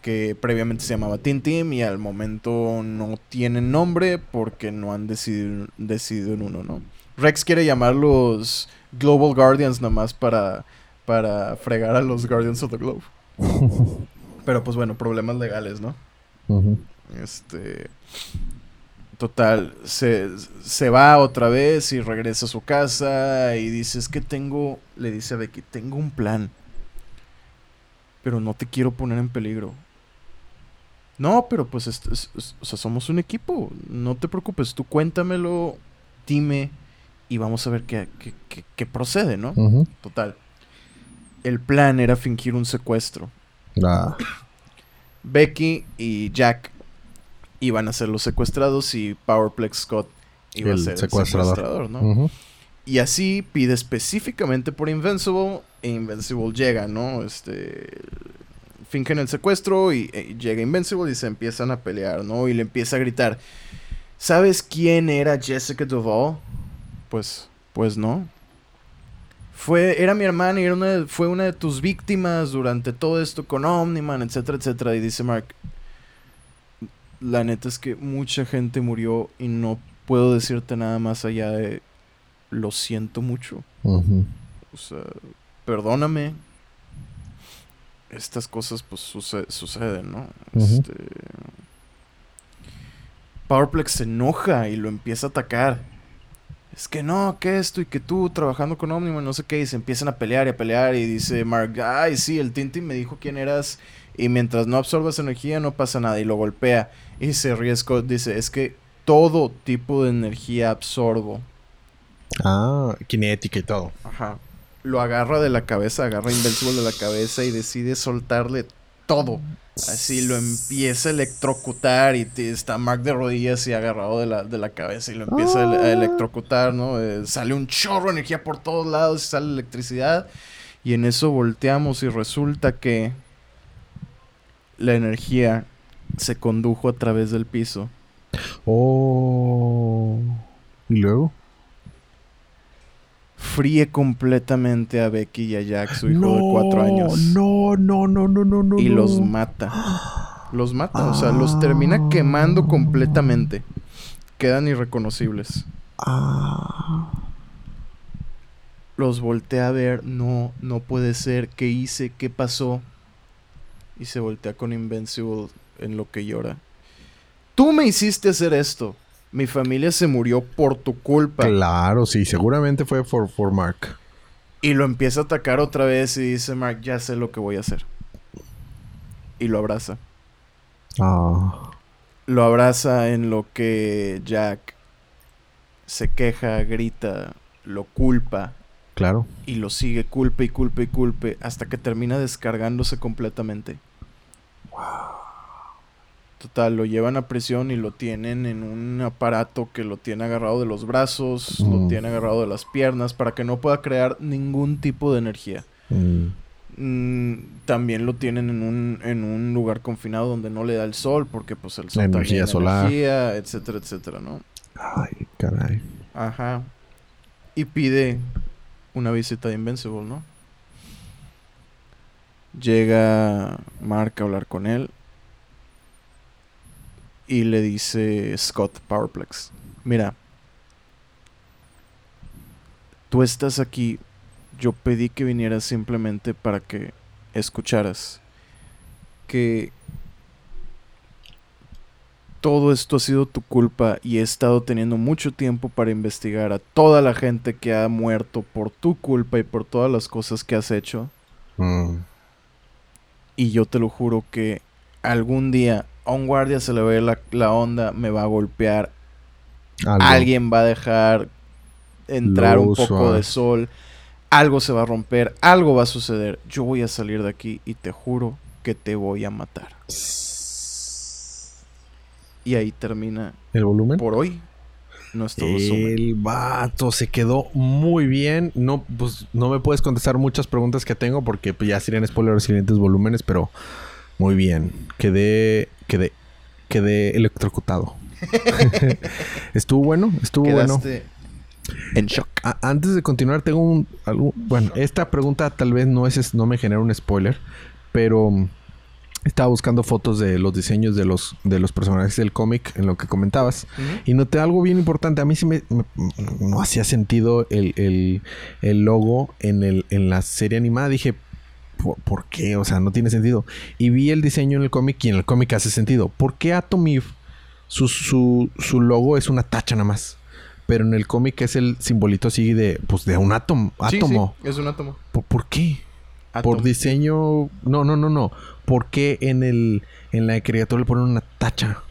que previamente se llamaba Team Team y al momento no tienen nombre porque no han decidido, decidido en uno, ¿no? Rex quiere llamarlos Global Guardians nomás para, para fregar a los Guardians of the Globe. *laughs* Pero pues bueno, problemas legales, ¿no? Este. Total, se, se va otra vez y regresa a su casa y dice, es que tengo, le dice a Becky, tengo un plan, pero no te quiero poner en peligro. No, pero pues, es- es- es- o sea, somos un equipo, no te preocupes, tú cuéntamelo, dime y vamos a ver qué, qué- qué- qué procede, ¿no? Total. El plan era fingir un secuestro. Ah. Becky y Jack iban a ser los secuestrados y Powerplex Scott iba El a ser secuestrador. el secuestrador, ¿no? Y así pide específicamente por Invincible e Invincible llega, ¿no? Este fingen el secuestro y, eh, llega Invincible y se empiezan a pelear, ¿no? Y le empieza a gritar, ¿sabes quién era Jessica Duvall? Pues, pues no. Fue, era mi hermana y era una de- fue una de tus víctimas durante todo esto con Omniman, etcétera, etcétera. Y dice Mark, la neta es que mucha gente murió y no puedo decirte nada más allá de lo siento mucho. O sea, perdóname. Estas cosas pues suce- suceden, ¿no? Este... Powerplex se enoja y lo empieza a atacar. Es que no, que esto y que tú trabajando con Omniman, no sé qué, y se empiezan a pelear y a pelear y dice Mark, ay sí, el Tintin me dijo quién eras y mientras no absorbas energía no pasa nada y lo golpea y se ríe Scott, dice, es que todo tipo de energía absorbo. Ah, cinética y todo. Ajá. Lo agarra de la cabeza, agarra Invincible de la cabeza y decide soltarle todo. Así lo empieza a electrocutar y está Mark de rodillas y agarrado de la, de la cabeza y lo empieza a ele- a electrocutar, ¿no? Eh, sale un chorro de energía por todos lados sale electricidad. Y en eso volteamos y resulta que la energía se condujo a través del piso. Oh. ¿Y luego? Fríe completamente a Becky y a Jack, su hijo de cuatro años. No, no, no, no, no, no. y los mata. Los mata, o sea, los termina quemando Los voltea a ver, no, no puede ser, ¿qué hice? ¿Qué pasó? Y se voltea con Invincible en lo que llora. Tú me hiciste hacer esto. Mi familia se murió por tu culpa. Claro, sí, seguramente fue por, por Mark. Y lo empieza a atacar otra vez y dice, Mark, ya sé lo que voy a hacer. Y lo abraza. Ah. Lo abraza en lo que Jack se queja, grita, lo culpa. Claro. Y lo sigue culpe y culpe y culpe hasta que termina descargándose completamente. Total, lo llevan a prisión y lo tienen en un aparato que lo tiene agarrado de los brazos, lo tiene agarrado de las piernas para que no pueda crear ningún tipo de energía. Mm. Mm, también lo tienen en un, en un lugar confinado donde no le da el sol porque pues el sol La energía solar. energía, etcétera, etcétera, ¿no? Ay, caray. Ajá. Y pide una visita de Invincible, ¿no? Llega Mark a hablar con él. Y le dice Scott Powerplex. Mira. Tú estás aquí. Yo pedí que vinieras simplemente para que escucharas. Que todo esto ha sido tu culpa y he estado teniendo mucho tiempo para investigar a toda la gente que ha muerto por tu culpa y por todas las cosas que has hecho. Mm. Y yo te lo juro que algún día a un guardia se le ve la, la onda, me va a golpear, Algo. alguien va a dejar entrar un poco o- de sol, algo se va a romper, algo va a suceder. Yo voy a salir de aquí y te juro que te voy a matar. Y ahí termina ¿El volumen? por hoy nuestro resumen. El vato se quedó muy bien. No, pues, no me puedes contestar muchas preguntas que tengo porque pues, ya serían spoilers los siguientes volúmenes, pero muy bien. Quedé, quedé, quedé electrocutado. *laughs* estuvo bueno, estuvo bueno. En shock. A- antes de continuar, tengo un, bueno, esta pregunta tal vez no es, no me genera un spoiler, pero mm, estaba buscando fotos de los diseños de los, de los personajes del cómic en lo que comentabas. Y noté algo bien importante. A mí sí me, me- no hacía sentido el, el- el logo en, el, en la serie animada. Dije, ¿por, por qué? O sea, no tiene sentido. Y vi el diseño en el cómic y en el cómic hace sentido. ¿Por qué Atom Eve, su, su, su logo es una tacha nada más? Pero en el cómic es el simbolito así de, pues, de un átomo. Átomo. sí, es un átomo. ¿Por, por qué? Por diseño... No, no, no, no. ¿Por qué en, el, en la criatura le ponen una tacha?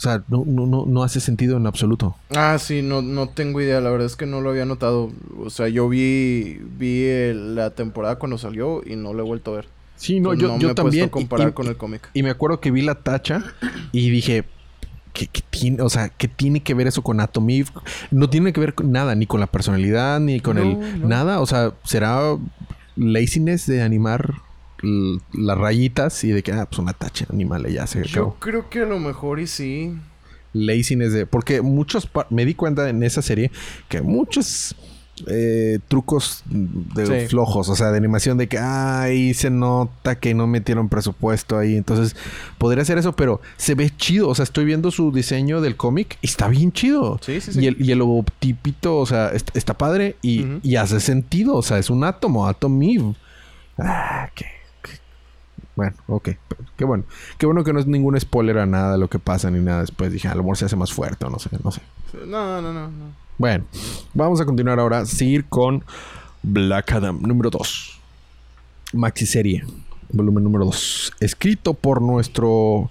O sea, no, no, no, no hace sentido en absoluto. Ah, sí, no, no tengo idea. La verdad es que no lo había notado. O sea, yo vi, vi el- la temporada cuando salió y no lo he vuelto a ver. Sí, no, Entonces, yo, me yo puesto también. comparar y, con el cómic. y me acuerdo que vi la tacha y dije, ¿qué, qué tiene, o sea, ¿qué tiene que ver eso con Atom Eve? No tiene que ver con nada, ni con la personalidad, ni con No, el... no. Nada, o sea, será laziness de animar las rayitas y de que, ah, pues una tacha animal y ya se Yo acabó. creo que a lo mejor y sí. laziness de... Porque muchos... Me di cuenta en esa serie que muchos eh, trucos de Sí. flojos, o sea, de animación de que ahí se nota que no metieron presupuesto ahí. Entonces, podría ser eso, pero se ve chido. O sea, estoy viendo su diseño del cómic y está bien chido. Sí, sí, sí. Y el, y el logotipito, o sea, est- está padre y, y hace sentido. O sea, es un átomo, Atom Eve. Ah, qué- Bueno, ok. Qué bueno. Qué bueno que no es ningún spoiler a nada de lo que pasa ni nada. Después dije, a lo mejor se hace más fuerte o no sé, no sé. No, no, no, no. Bueno, vamos a continuar ahora. Seguir con Black Adam número 2. Maxi serie. Volumen número 2. Escrito por nuestro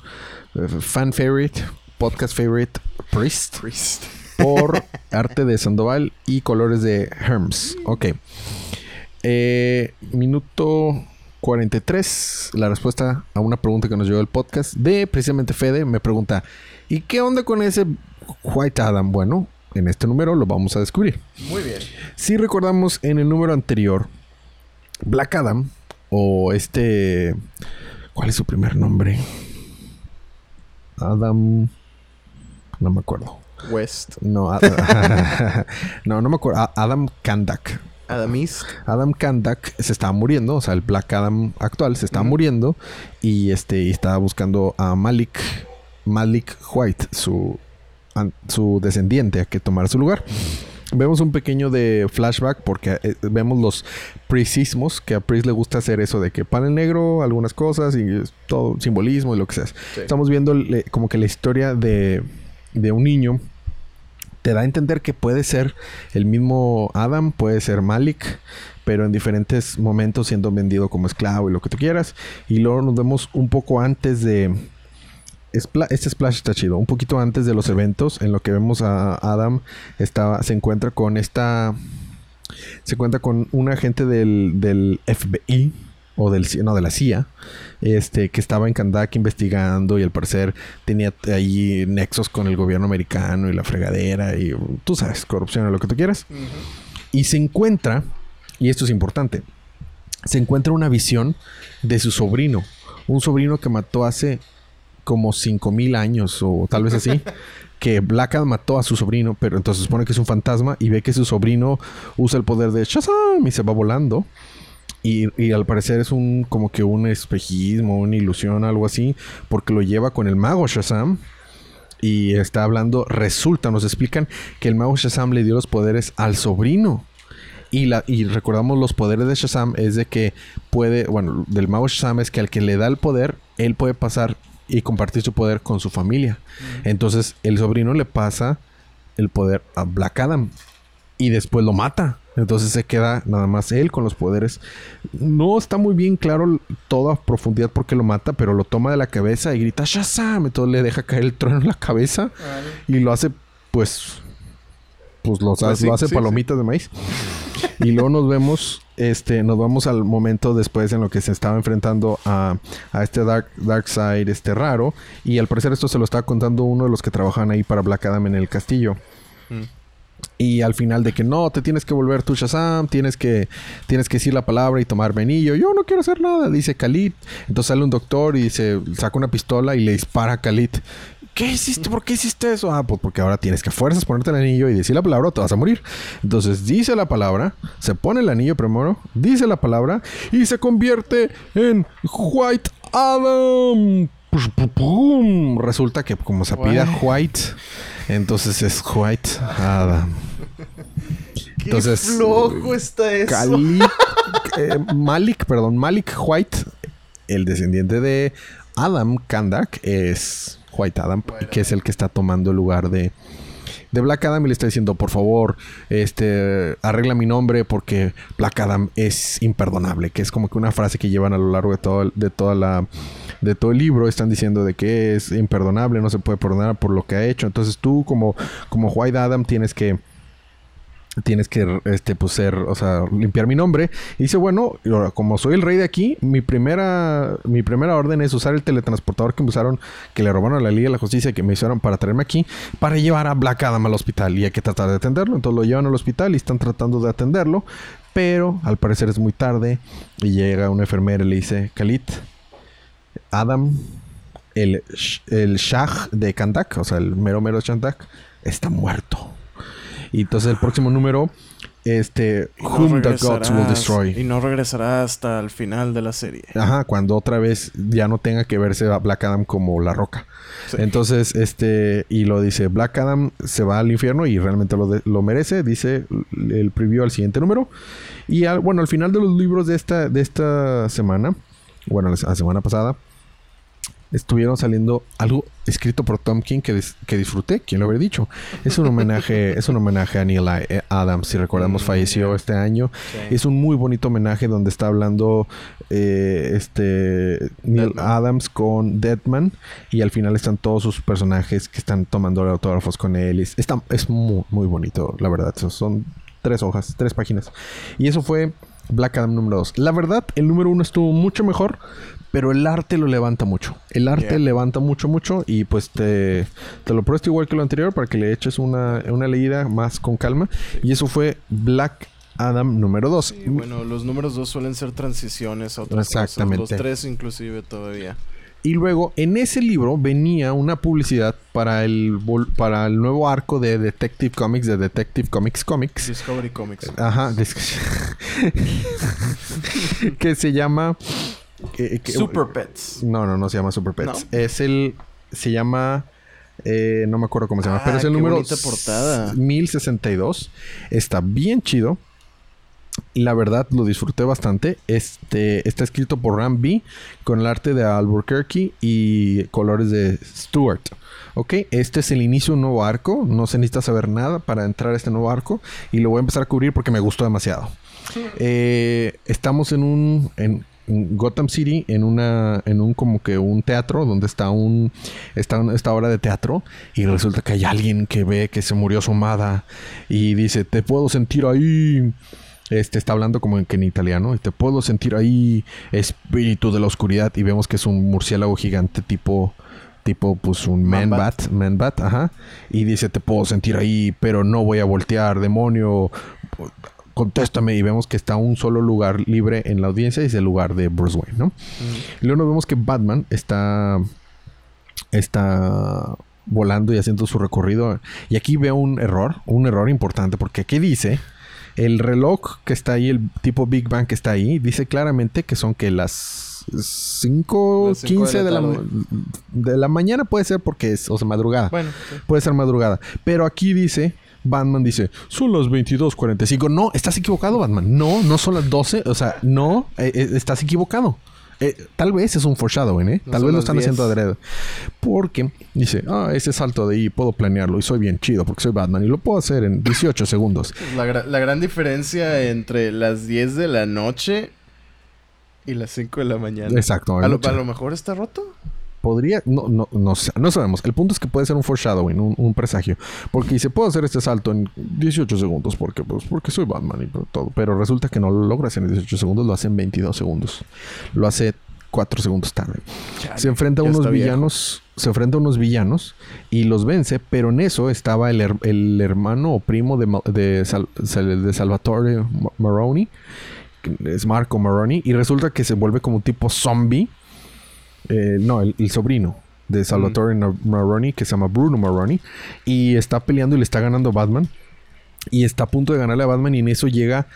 eh, fan favorite, podcast favorite, Priest. Priest. Por *laughs* arte de Sandoval y colores de Herms. Ok. Eh, minuto 43. La respuesta a una pregunta que nos llegó el podcast de precisamente Fede. Me pregunta: ¿Y qué onda con ese White Adam? Bueno, en este número lo vamos a descubrir. Muy bien. Si recordamos en el número anterior, Black Adam, o este. ¿Cuál es su primer nombre? Adam. No me acuerdo. West. No, *laughs* no, no me acuerdo. Adam Kandak. Adamist. Adam Kandak se estaba muriendo, o sea, el Black Adam actual se estaba muriendo y este y estaba buscando a Malik Malik White, su an- su descendiente a que tomara su lugar. Vemos un pequeño de flashback porque eh, vemos los prisismos, que a Pris le gusta hacer eso de que panel negro, algunas cosas y todo simbolismo y lo que sea. Estamos viendo como que la historia de, de un niño te da a entender que puede ser el mismo Adam, puede ser Malik, pero en diferentes momentos siendo vendido como esclavo y lo que tú quieras. Y luego nos vemos un poco antes de... Este splash está chido. Un poquito antes de los eventos, en lo que vemos a Adam, se encuentra con esta... Se encuentra con un agente del, del FBI o del no de la CIA este que estaba en Kandak investigando y al parecer tenía ahí nexos con el gobierno americano y la fregadera y tú sabes corrupción o lo que tú quieras y se encuentra y esto es importante se encuentra una visión de su sobrino un sobrino que mató hace como 5000 años o tal vez así *laughs* que Black Adam mató a su sobrino, pero entonces supone que es un fantasma y ve que su sobrino usa el poder de Shazam y se va volando. Y, al parecer es un como que un espejismo, una ilusión, algo así, porque lo lleva con el mago Shazam. Y está hablando, resulta, nos explican que el mago Shazam le dio los poderes al sobrino. Y, la, y recordamos los poderes de Shazam es de que puede, bueno, del mago Shazam es que al que le da el poder, él puede pasar y compartir su poder con su familia. Entonces el sobrino le pasa el poder a Black Adam y después lo mata. Entonces se queda nada más él con los poderes. No está muy bien claro toda profundidad porque lo mata, pero lo toma de la cabeza y grita Shazam. Entonces le deja caer el trono en la cabeza y lo hace, pues, pues lo, pues hace palomitas de maíz. y luego nos vemos, este, nos vamos al momento después en lo que se estaba enfrentando a, a este Dark, Dark Side, este raro. Y al parecer esto se lo estaba contando uno de los que trabajan ahí para Black Adam en el castillo. Mm. Y al final de que no, te tienes que volver tu Shazam, tienes que, tienes que decir la palabra y tomar venillo. Yo no quiero hacer nada, dice Khalid. Entonces sale un doctor y se saca una pistola y le dispara a Khalid. ¿Qué hiciste? ¿Por qué hiciste eso? Ah, pues porque ahora tienes que a fuerzas ponerte el anillo y decir la palabra o te vas a morir. Entonces dice la palabra, se pone el anillo primero, dice la palabra y se convierte en White Adam. Resulta que como se pida White, entonces es White Adam. Entonces, Qué flojo está eso. Eh, Malik, perdón, Malik White, el descendiente de Adam Kandak, es White Adam, que es el que está tomando el lugar de, de Black Adam y le está diciendo, por favor, este, arregla mi nombre porque Black Adam es imperdonable, que es como que una frase que llevan a lo largo de, todo, de toda la de todo el libro están diciendo de que es imperdonable, no se puede perdonar por lo que ha hecho. Entonces tú como, como White Adam tienes que tienes que este pues ser, o sea, limpiar mi nombre. Y dice, bueno, como soy el rey de aquí, mi primera mi primera orden es usar el teletransportador que me usaron, que le robaron a la Liga de la Justicia, que me hicieron para traerme aquí, para llevar a Black Adam al hospital. Y hay que tratar de atenderlo. Entonces lo llevan al hospital y están tratando de atenderlo. Pero al parecer es muy tarde. Y llega una enfermera y le dice, Khalid, Adam, el, el Shah de Kandak, o sea, el mero mero Kandak, está muerto. Y entonces el próximo número, este, Whom the Gods Will Destroy. Y no regresará hasta el final de la serie. Ajá, cuando otra vez ya no tenga que verse a Black Adam como la roca. Entonces, este, y lo dice, Black Adam se va al infierno y realmente lo, lo merece, dice el preview al siguiente número. Y bueno, al final de los libros de esta, de esta semana, bueno, la semana pasada, estuvieron saliendo algo escrito por Tom King que, que disfruté, ¿quién lo habría dicho? Es un homenaje, *laughs* es un homenaje a Neil Adams, si recordamos, mm, falleció este año. Es un muy bonito homenaje donde está hablando eh, este Neil Adams con Deadman y al final están todos sus personajes que están tomando autógrafos con él. Está, es muy, muy bonito, la verdad. Son tres hojas, tres páginas. Y eso fue Black Adam número 2. La verdad, el número 1 estuvo mucho mejor, pero el arte lo levanta mucho. El arte levanta mucho, mucho. Y pues te, te lo presto igual que lo anterior para que le eches una, una leída más con calma. Y eso fue Black Adam número 2. bueno, los números 2 suelen ser transiciones a otras Exactamente. Los 3 inclusive todavía. Y luego en ese libro venía una publicidad para el para el nuevo arco de Detective Comics de Detective Comics Comics. Discovery Comics. Ajá, *laughs* que se llama Super Pets. No, no, no se llama Super Pets. Es el. Se llama Eh, no me acuerdo cómo se llama, pero es el Ah, número portada. 1062. Está bien chido. La verdad lo disfruté bastante. Este está escrito por Ram B con el arte de Albuquerque y colores de Stewart. Ok, este es el inicio de un nuevo arco. No se necesita saber nada para entrar a este nuevo arco. Y lo voy a empezar a cubrir porque me gustó demasiado. Eh, estamos en un. En Gotham City, en una. En un como que un teatro donde está un. Está un- esta obra de teatro. Y resulta que hay alguien que ve que se murió su amada. Y dice: Te puedo sentir ahí. Este está hablando como en, que en italiano. Y te puedo sentir ahí, espíritu de la oscuridad. Y vemos que es un murciélago gigante tipo. Tipo, pues un man Man-bat. bat, man bat, ajá. Y dice, te puedo sentir ahí, pero no voy a voltear, demonio. Contéstame. Y vemos que está un solo lugar libre en la audiencia y es el lugar de Bruce Wayne, ¿no? Y luego nos vemos que Batman está. Está volando y haciendo su recorrido. Y aquí veo un error, un error importante, porque aquí dice. El reloj que está ahí, el tipo Big Bang que está ahí, dice claramente que son que las 5, Las cinco 15 de de la de la mañana puede ser porque es, o sea, madrugada. Bueno, sí. Puede ser madrugada. Pero aquí dice, Batman dice, son las 22.45. No, estás equivocado, Batman. No, no son las 12. O sea, no, eh, eh, estás equivocado. Eh, tal vez es un foreshadowing, ¿eh? No tal vez lo están 10. haciendo adrede. Porque dice, ah, ese salto de ahí puedo planearlo y soy bien chido porque soy Batman y lo puedo hacer en 18 segundos. La, gra- la gran diferencia entre las 10 de la noche y las 5 de la mañana. Exacto. A lo, mucho. a lo mejor está roto. Podría, no, no, no, no sabemos. El punto es que puede ser un foreshadowing, un, un presagio. Porque dice, puedo hacer este salto en 18 segundos porque, pues, porque soy Batman y todo. Pero resulta que no lo logra hacer en 18 segundos, lo hace en 22 segundos. Lo hace 4 segundos tarde. Se enfrenta a unos viejo. villanos, se enfrenta a unos villanos y los vence, pero en eso estaba el, her- el hermano o primo de, de, Sal- de Salvatore Ma- Maroni, es Marco Maroni, y resulta que se vuelve como un tipo zombie. Eh, no, el, el sobrino de Salvatore Maroni, que se llama Bruno Maroni, y está peleando y le está ganando a Batman. Y está a punto de ganarle a Batman y en eso llega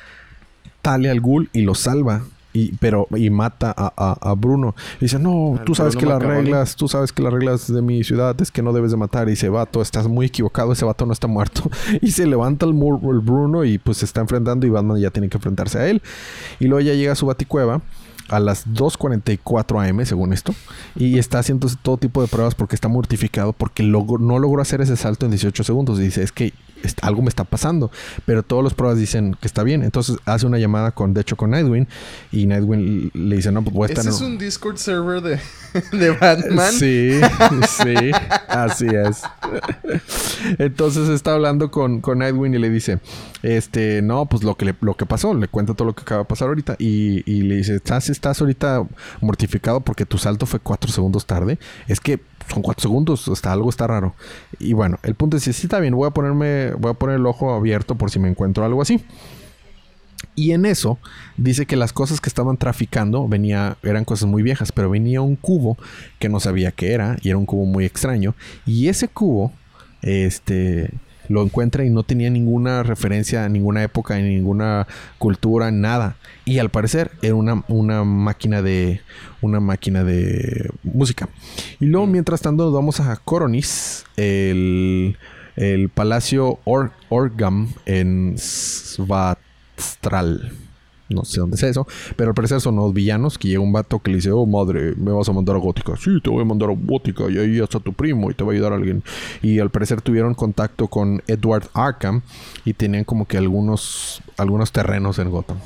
Talia al Ghul y lo salva. Y, pero, y mata a, a- a Bruno. Y dice, no, tú sabes que las reglas, tú sabes que las reglas de mi ciudad es que no debes de matar. Y dice, vato, estás muy equivocado, ese vato no está muerto. *laughs* y se levanta el, el Bruno y pues se está enfrentando y Batman ya tiene que enfrentarse a él. Y luego ya llega a su baticueva a las 2.44 am, según esto. Y está haciendo todo tipo de pruebas porque está mortificado porque logro- no logró hacer ese salto en 18 segundos. Y dice, es que algo me está pasando. Pero todas las pruebas dicen que está bien. Entonces hace una llamada con, de hecho, con Nightwing. Y Nightwing le dice, no, pues voy a estar... Ese es un Discord server de, *laughs* de Batman. Sí, sí, así es. Entonces está hablando con, con Nightwing y le dice, este, no, pues lo que, le- lo que pasó, le cuenta todo lo que acaba de pasar ahorita y, y le dice, ¿estás, estás ahorita mortificado porque tu salto fue cuatro segundos tarde? Es que son cuatro segundos, hasta algo está raro. Y bueno, el punto es, sí, está bien, voy a ponerme, voy a poner el ojo abierto por si me encuentro algo así. Y en eso dice que las cosas que estaban traficando venía, eran cosas muy viejas, pero venía un cubo que no sabía qué era y era un cubo muy extraño. Y ese cubo, este, lo encuentra y no tenía ninguna referencia a ninguna época, ni ninguna cultura, nada. Y al parecer era una, una máquina de, una máquina de música. Y luego, mientras tanto, nos vamos a Coronis, el, el Palacio Or- Orgam en Svatstral. No sé dónde es eso, pero al parecer son los villanos que llega un vato que le dice, oh madre, me vas a mandar a Gótica. Sí, te voy a mandar a Gótica y ahí está tu primo y te va a ayudar alguien. Y al parecer tuvieron contacto con Edward Arkham y tenían como que algunos, algunos terrenos en Gotham.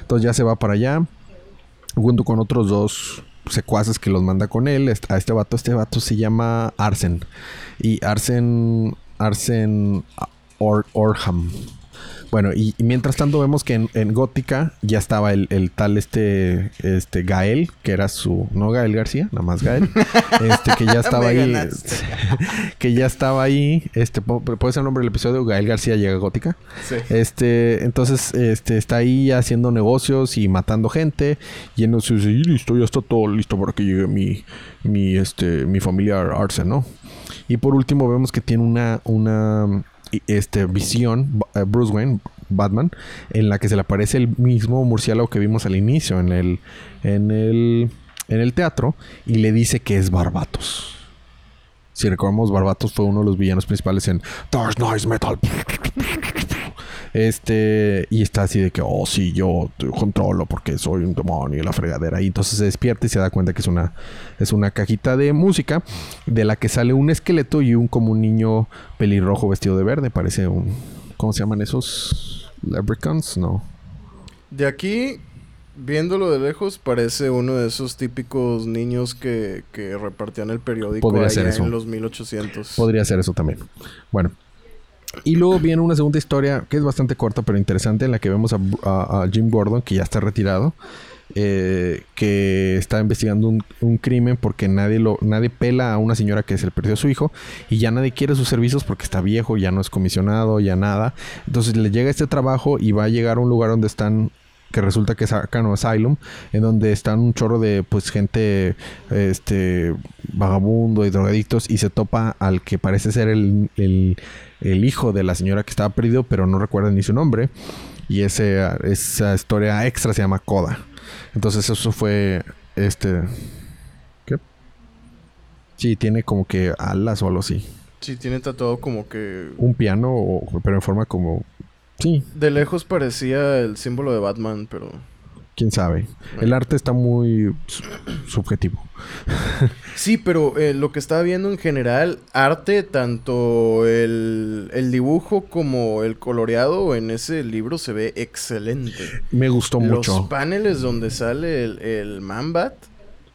Entonces ya se va para allá junto con otros dos secuaces que los manda con él a este vato. Este vato se llama Arsen. Y Arsen. Arsen Or- Orham. Bueno, y, y mientras tanto vemos que en, en Gótica ya estaba el, el tal este, este Gael, que era su, no Gael García, nada más Gael, *laughs* este que ya estaba ahí, *laughs* que ya estaba ahí, este, puede ser el nombre del episodio, Gael García llega a Gótica. Sí. Este, entonces, este, está ahí haciendo negocios y matando gente. Y en dice, "Y listo, ya está todo listo para que llegue mi, mi, este, mi familiar Arsen, ¿no? Y por último vemos que tiene una, una, este, visión, eh, Bruce Wayne, Batman, en la que se le aparece el mismo murciélago que vimos al inicio en el, en el, en el teatro y le dice que es Barbatos. Si recordamos, Barbatos fue uno de los villanos principales en Dark Knight Metal. Este, y está así de que, oh, sí, yo te controlo porque soy un demonio y la fregadera. Y entonces se despierta y se da cuenta que es una, es una cajita de música de la que sale un esqueleto y un como un niño pelirrojo vestido de verde. Parece un, ¿cómo se llaman esos? Leprechauns, no. De aquí, viéndolo de lejos, parece uno de esos típicos niños que, que repartían el periódico Podría allá ser eso. en los 1800. Podría ser eso también. Bueno. Y luego viene una segunda historia que es bastante corta pero interesante en la que vemos a, a- Jim Gordon que ya está retirado. eh, que está investigando un, un crimen porque nadie lo nadie pela a una señora que se le perdió a su hijo y ya nadie quiere sus servicios porque está viejo, ya no es comisionado, ya nada. Entonces le llega este trabajo y va a llegar a un lugar donde están que resulta que es Arcano Asylum, en donde están un chorro de pues gente este vagabundo y drogadictos y se topa al que parece ser el, el- el hijo de la señora que estaba perdido, pero no recuerda ni su nombre. Y ese, esa historia extra se llama Coda. Entonces eso fue este... ¿Qué? Sí, tiene como que alas o algo así. Sí, tiene tatuado como que... Un piano, o- pero en forma como... Sí, De lejos parecía el símbolo de Batman, pero... quién sabe. El arte está muy su- subjetivo. *laughs* Sí, pero eh, lo que estaba viendo en general, arte, tanto el, el dibujo como el coloreado en ese libro se ve excelente. Me gustó Los mucho. paneles donde sale el, el Manbat.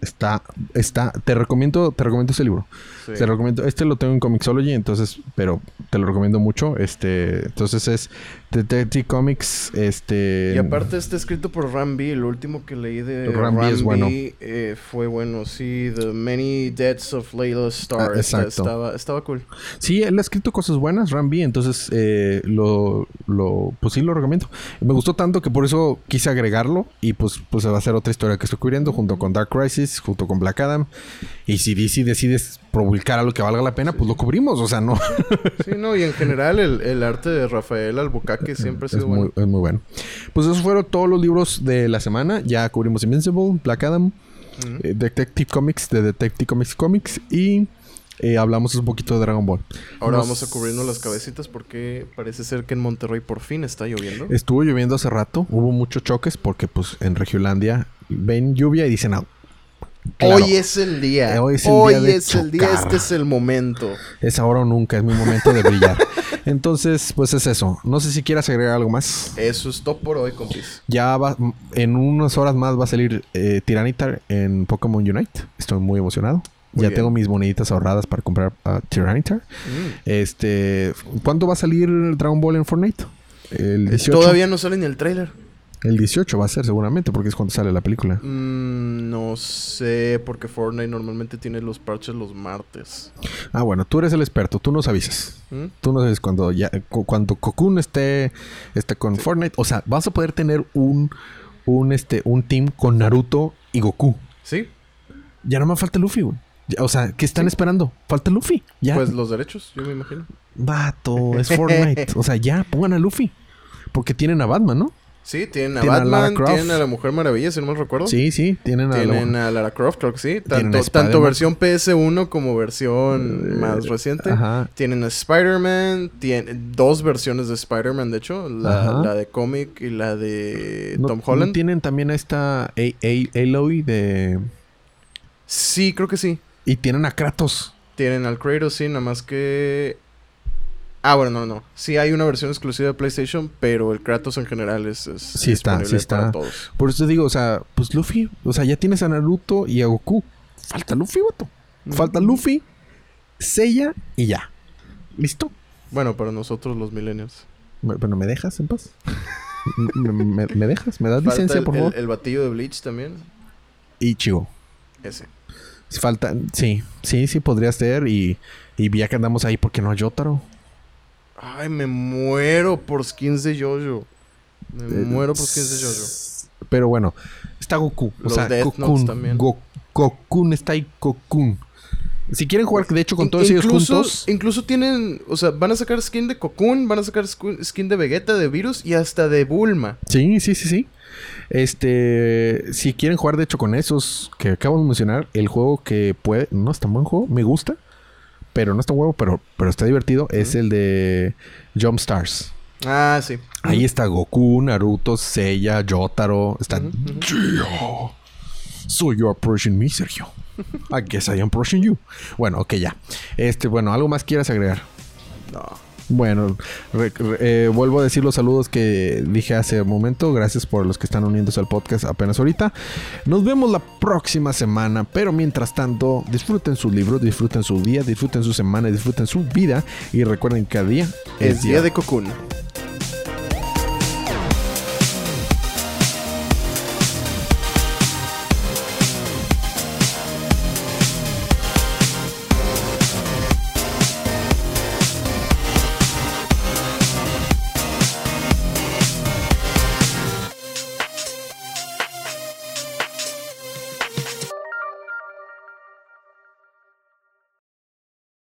Está, está, te recomiendo, te recomiendo ese libro. sí. Te recomiendo, este lo tengo en Comixology, entonces, pero te lo recomiendo mucho. Este, entonces es Detective Comics, este. Y aparte está escrito por Rambi, el último que leí de Ram es bueno. eh, fue bueno, sí, The Many Deaths of Layla Starr. Ah, exacto. estaba, estaba cool. Sí, él ha escrito cosas buenas, Rambi, entonces eh, lo, lo, pues sí lo recomiendo. Me gustó tanto que por eso quise agregarlo y pues, pues se va a hacer otra historia que estoy cubriendo junto con Dark Crisis, junto con Black Adam. Y si DC decides publicar algo que valga la pena, pues lo cubrimos, o sea, no. Sí, no, y en general el, el arte de Rafael Albucaque siempre ha es, sido bueno. muy, es muy bueno. Pues esos fueron todos los libros de la semana. Ya cubrimos Invincible, Black Adam, eh, Detective Comics de Detective Comics Comics y eh, hablamos un poquito de Dragon Ball. Ahora Nos- vamos a cubrirnos las cabecitas porque parece ser que en Monterrey por fin está lloviendo. Estuvo lloviendo hace rato, hubo muchos choques porque pues en Regiolandia ven lluvia y dicen, ah, claro, Hoy es el día. Eh, hoy es el día de día. chocar. Este es el momento. es ahora o nunca, es mi momento de brillar. *laughs* Entonces, pues es eso. No sé si quieras agregar algo más. Eso es todo por hoy, compis. Ya va, en unas horas más va a salir eh, Tyranitar en Pokémon Unite. Estoy muy emocionado. Muy ya bien. tengo mis moneditas ahorradas para comprar a Tyranitar. Mm. Este, ¿cuándo va a salir Dragon Ball en Fortnite? El 18. Todavía no sale ni el trailer. El 18 va a ser seguramente porque es cuando sale la película. Mm, no sé, porque Fortnite normalmente tiene los parches los martes. Ah, bueno, tú eres el experto, tú nos avisas. ¿Mm? Tú nos avisas cuando ya cu- cuando Cocoon esté esté con Fortnite, o sea, vas a poder tener un un este un team con Naruto y Goku. Sí, Ya no me falta Luffy, güey. O sea, ¿qué están esperando? Falta Luffy. Ya. pues los derechos, yo me imagino. Vato, es Fortnite. *laughs* o sea, ya pongan a Luffy. Porque tienen a Batman, ¿no? Sí, tienen a Tienen Batman, tienen a la Mujer Maravilla, si no me recuerdo. Sí, sí, tienen a Tienen la- a Lara Croft, creo que sí. Tanto, versión PS1 como versión Eh, más reciente. Ajá. Tienen a Spider-Man, tienen dos versiones de Spider-Man, de hecho. La, de cómic y la de ¿No- Tom no Holland. tienen también a esta A- A- Aloy de Sí, creo que sí. y tienen a Kratos. Tienen al Kratos, sí, nada más que... Ah, bueno, no, no. Sí hay una versión exclusiva de PlayStation, pero el Kratos en general es, es Sí está, sí está. para todos. Por eso te digo, o sea, pues Luffy, o sea, ya tienes a Naruto y a Goku. Falta Luffy, vato. Falta Luffy, Seiya y ya. ¿Listo? Bueno, para nosotros los millennials. Bueno, ¿me dejas en paz? *laughs* ¿Me, me- me dejas? ¿Me das Falta licencia, el, por el- favor? el batillo de Bleach también. Y Chigo. Ese. Falta, sí, sí, sí podría ser. Y, y ya que andamos ahí, ¿por qué no a Yotaro? Ay, me muero por skins de Jojo. Me Eh, muero por skins de Jojo. Pero bueno, está Goku. O Los sea, Death Cocoon. también. Go- está ahí, Cocoon. Si quieren jugar, de hecho, con todos ellos juntos. Incluso tienen, o sea, van a sacar skin de Cocoon, van a sacar skin de Vegeta, de Virus y hasta de Bulma. Sí, sí, sí, sí. Este, si quieren jugar de hecho con esos que acabo de mencionar, el juego que puede, no es tan buen juego, me gusta, pero no está huevo, pero, pero está divertido, es el de Jump Stars. Ah, sí. Ahí está Goku, Naruto, Seiya, Jotaro. Está... Ujú, So you are approaching me, Sergio. *laughs* I guess I am approaching you. Bueno, ok, ya. Este, bueno, ¿algo más quieras agregar? No. Bueno, re- re- eh, vuelvo a decir los saludos que dije hace un momento. Gracias por los que están uniéndose al podcast apenas ahorita. Nos vemos la próxima semana, pero mientras tanto, disfruten su libro, disfruten su día, disfruten su semana, disfruten su vida y recuerden que cada día Es día de Cocoon.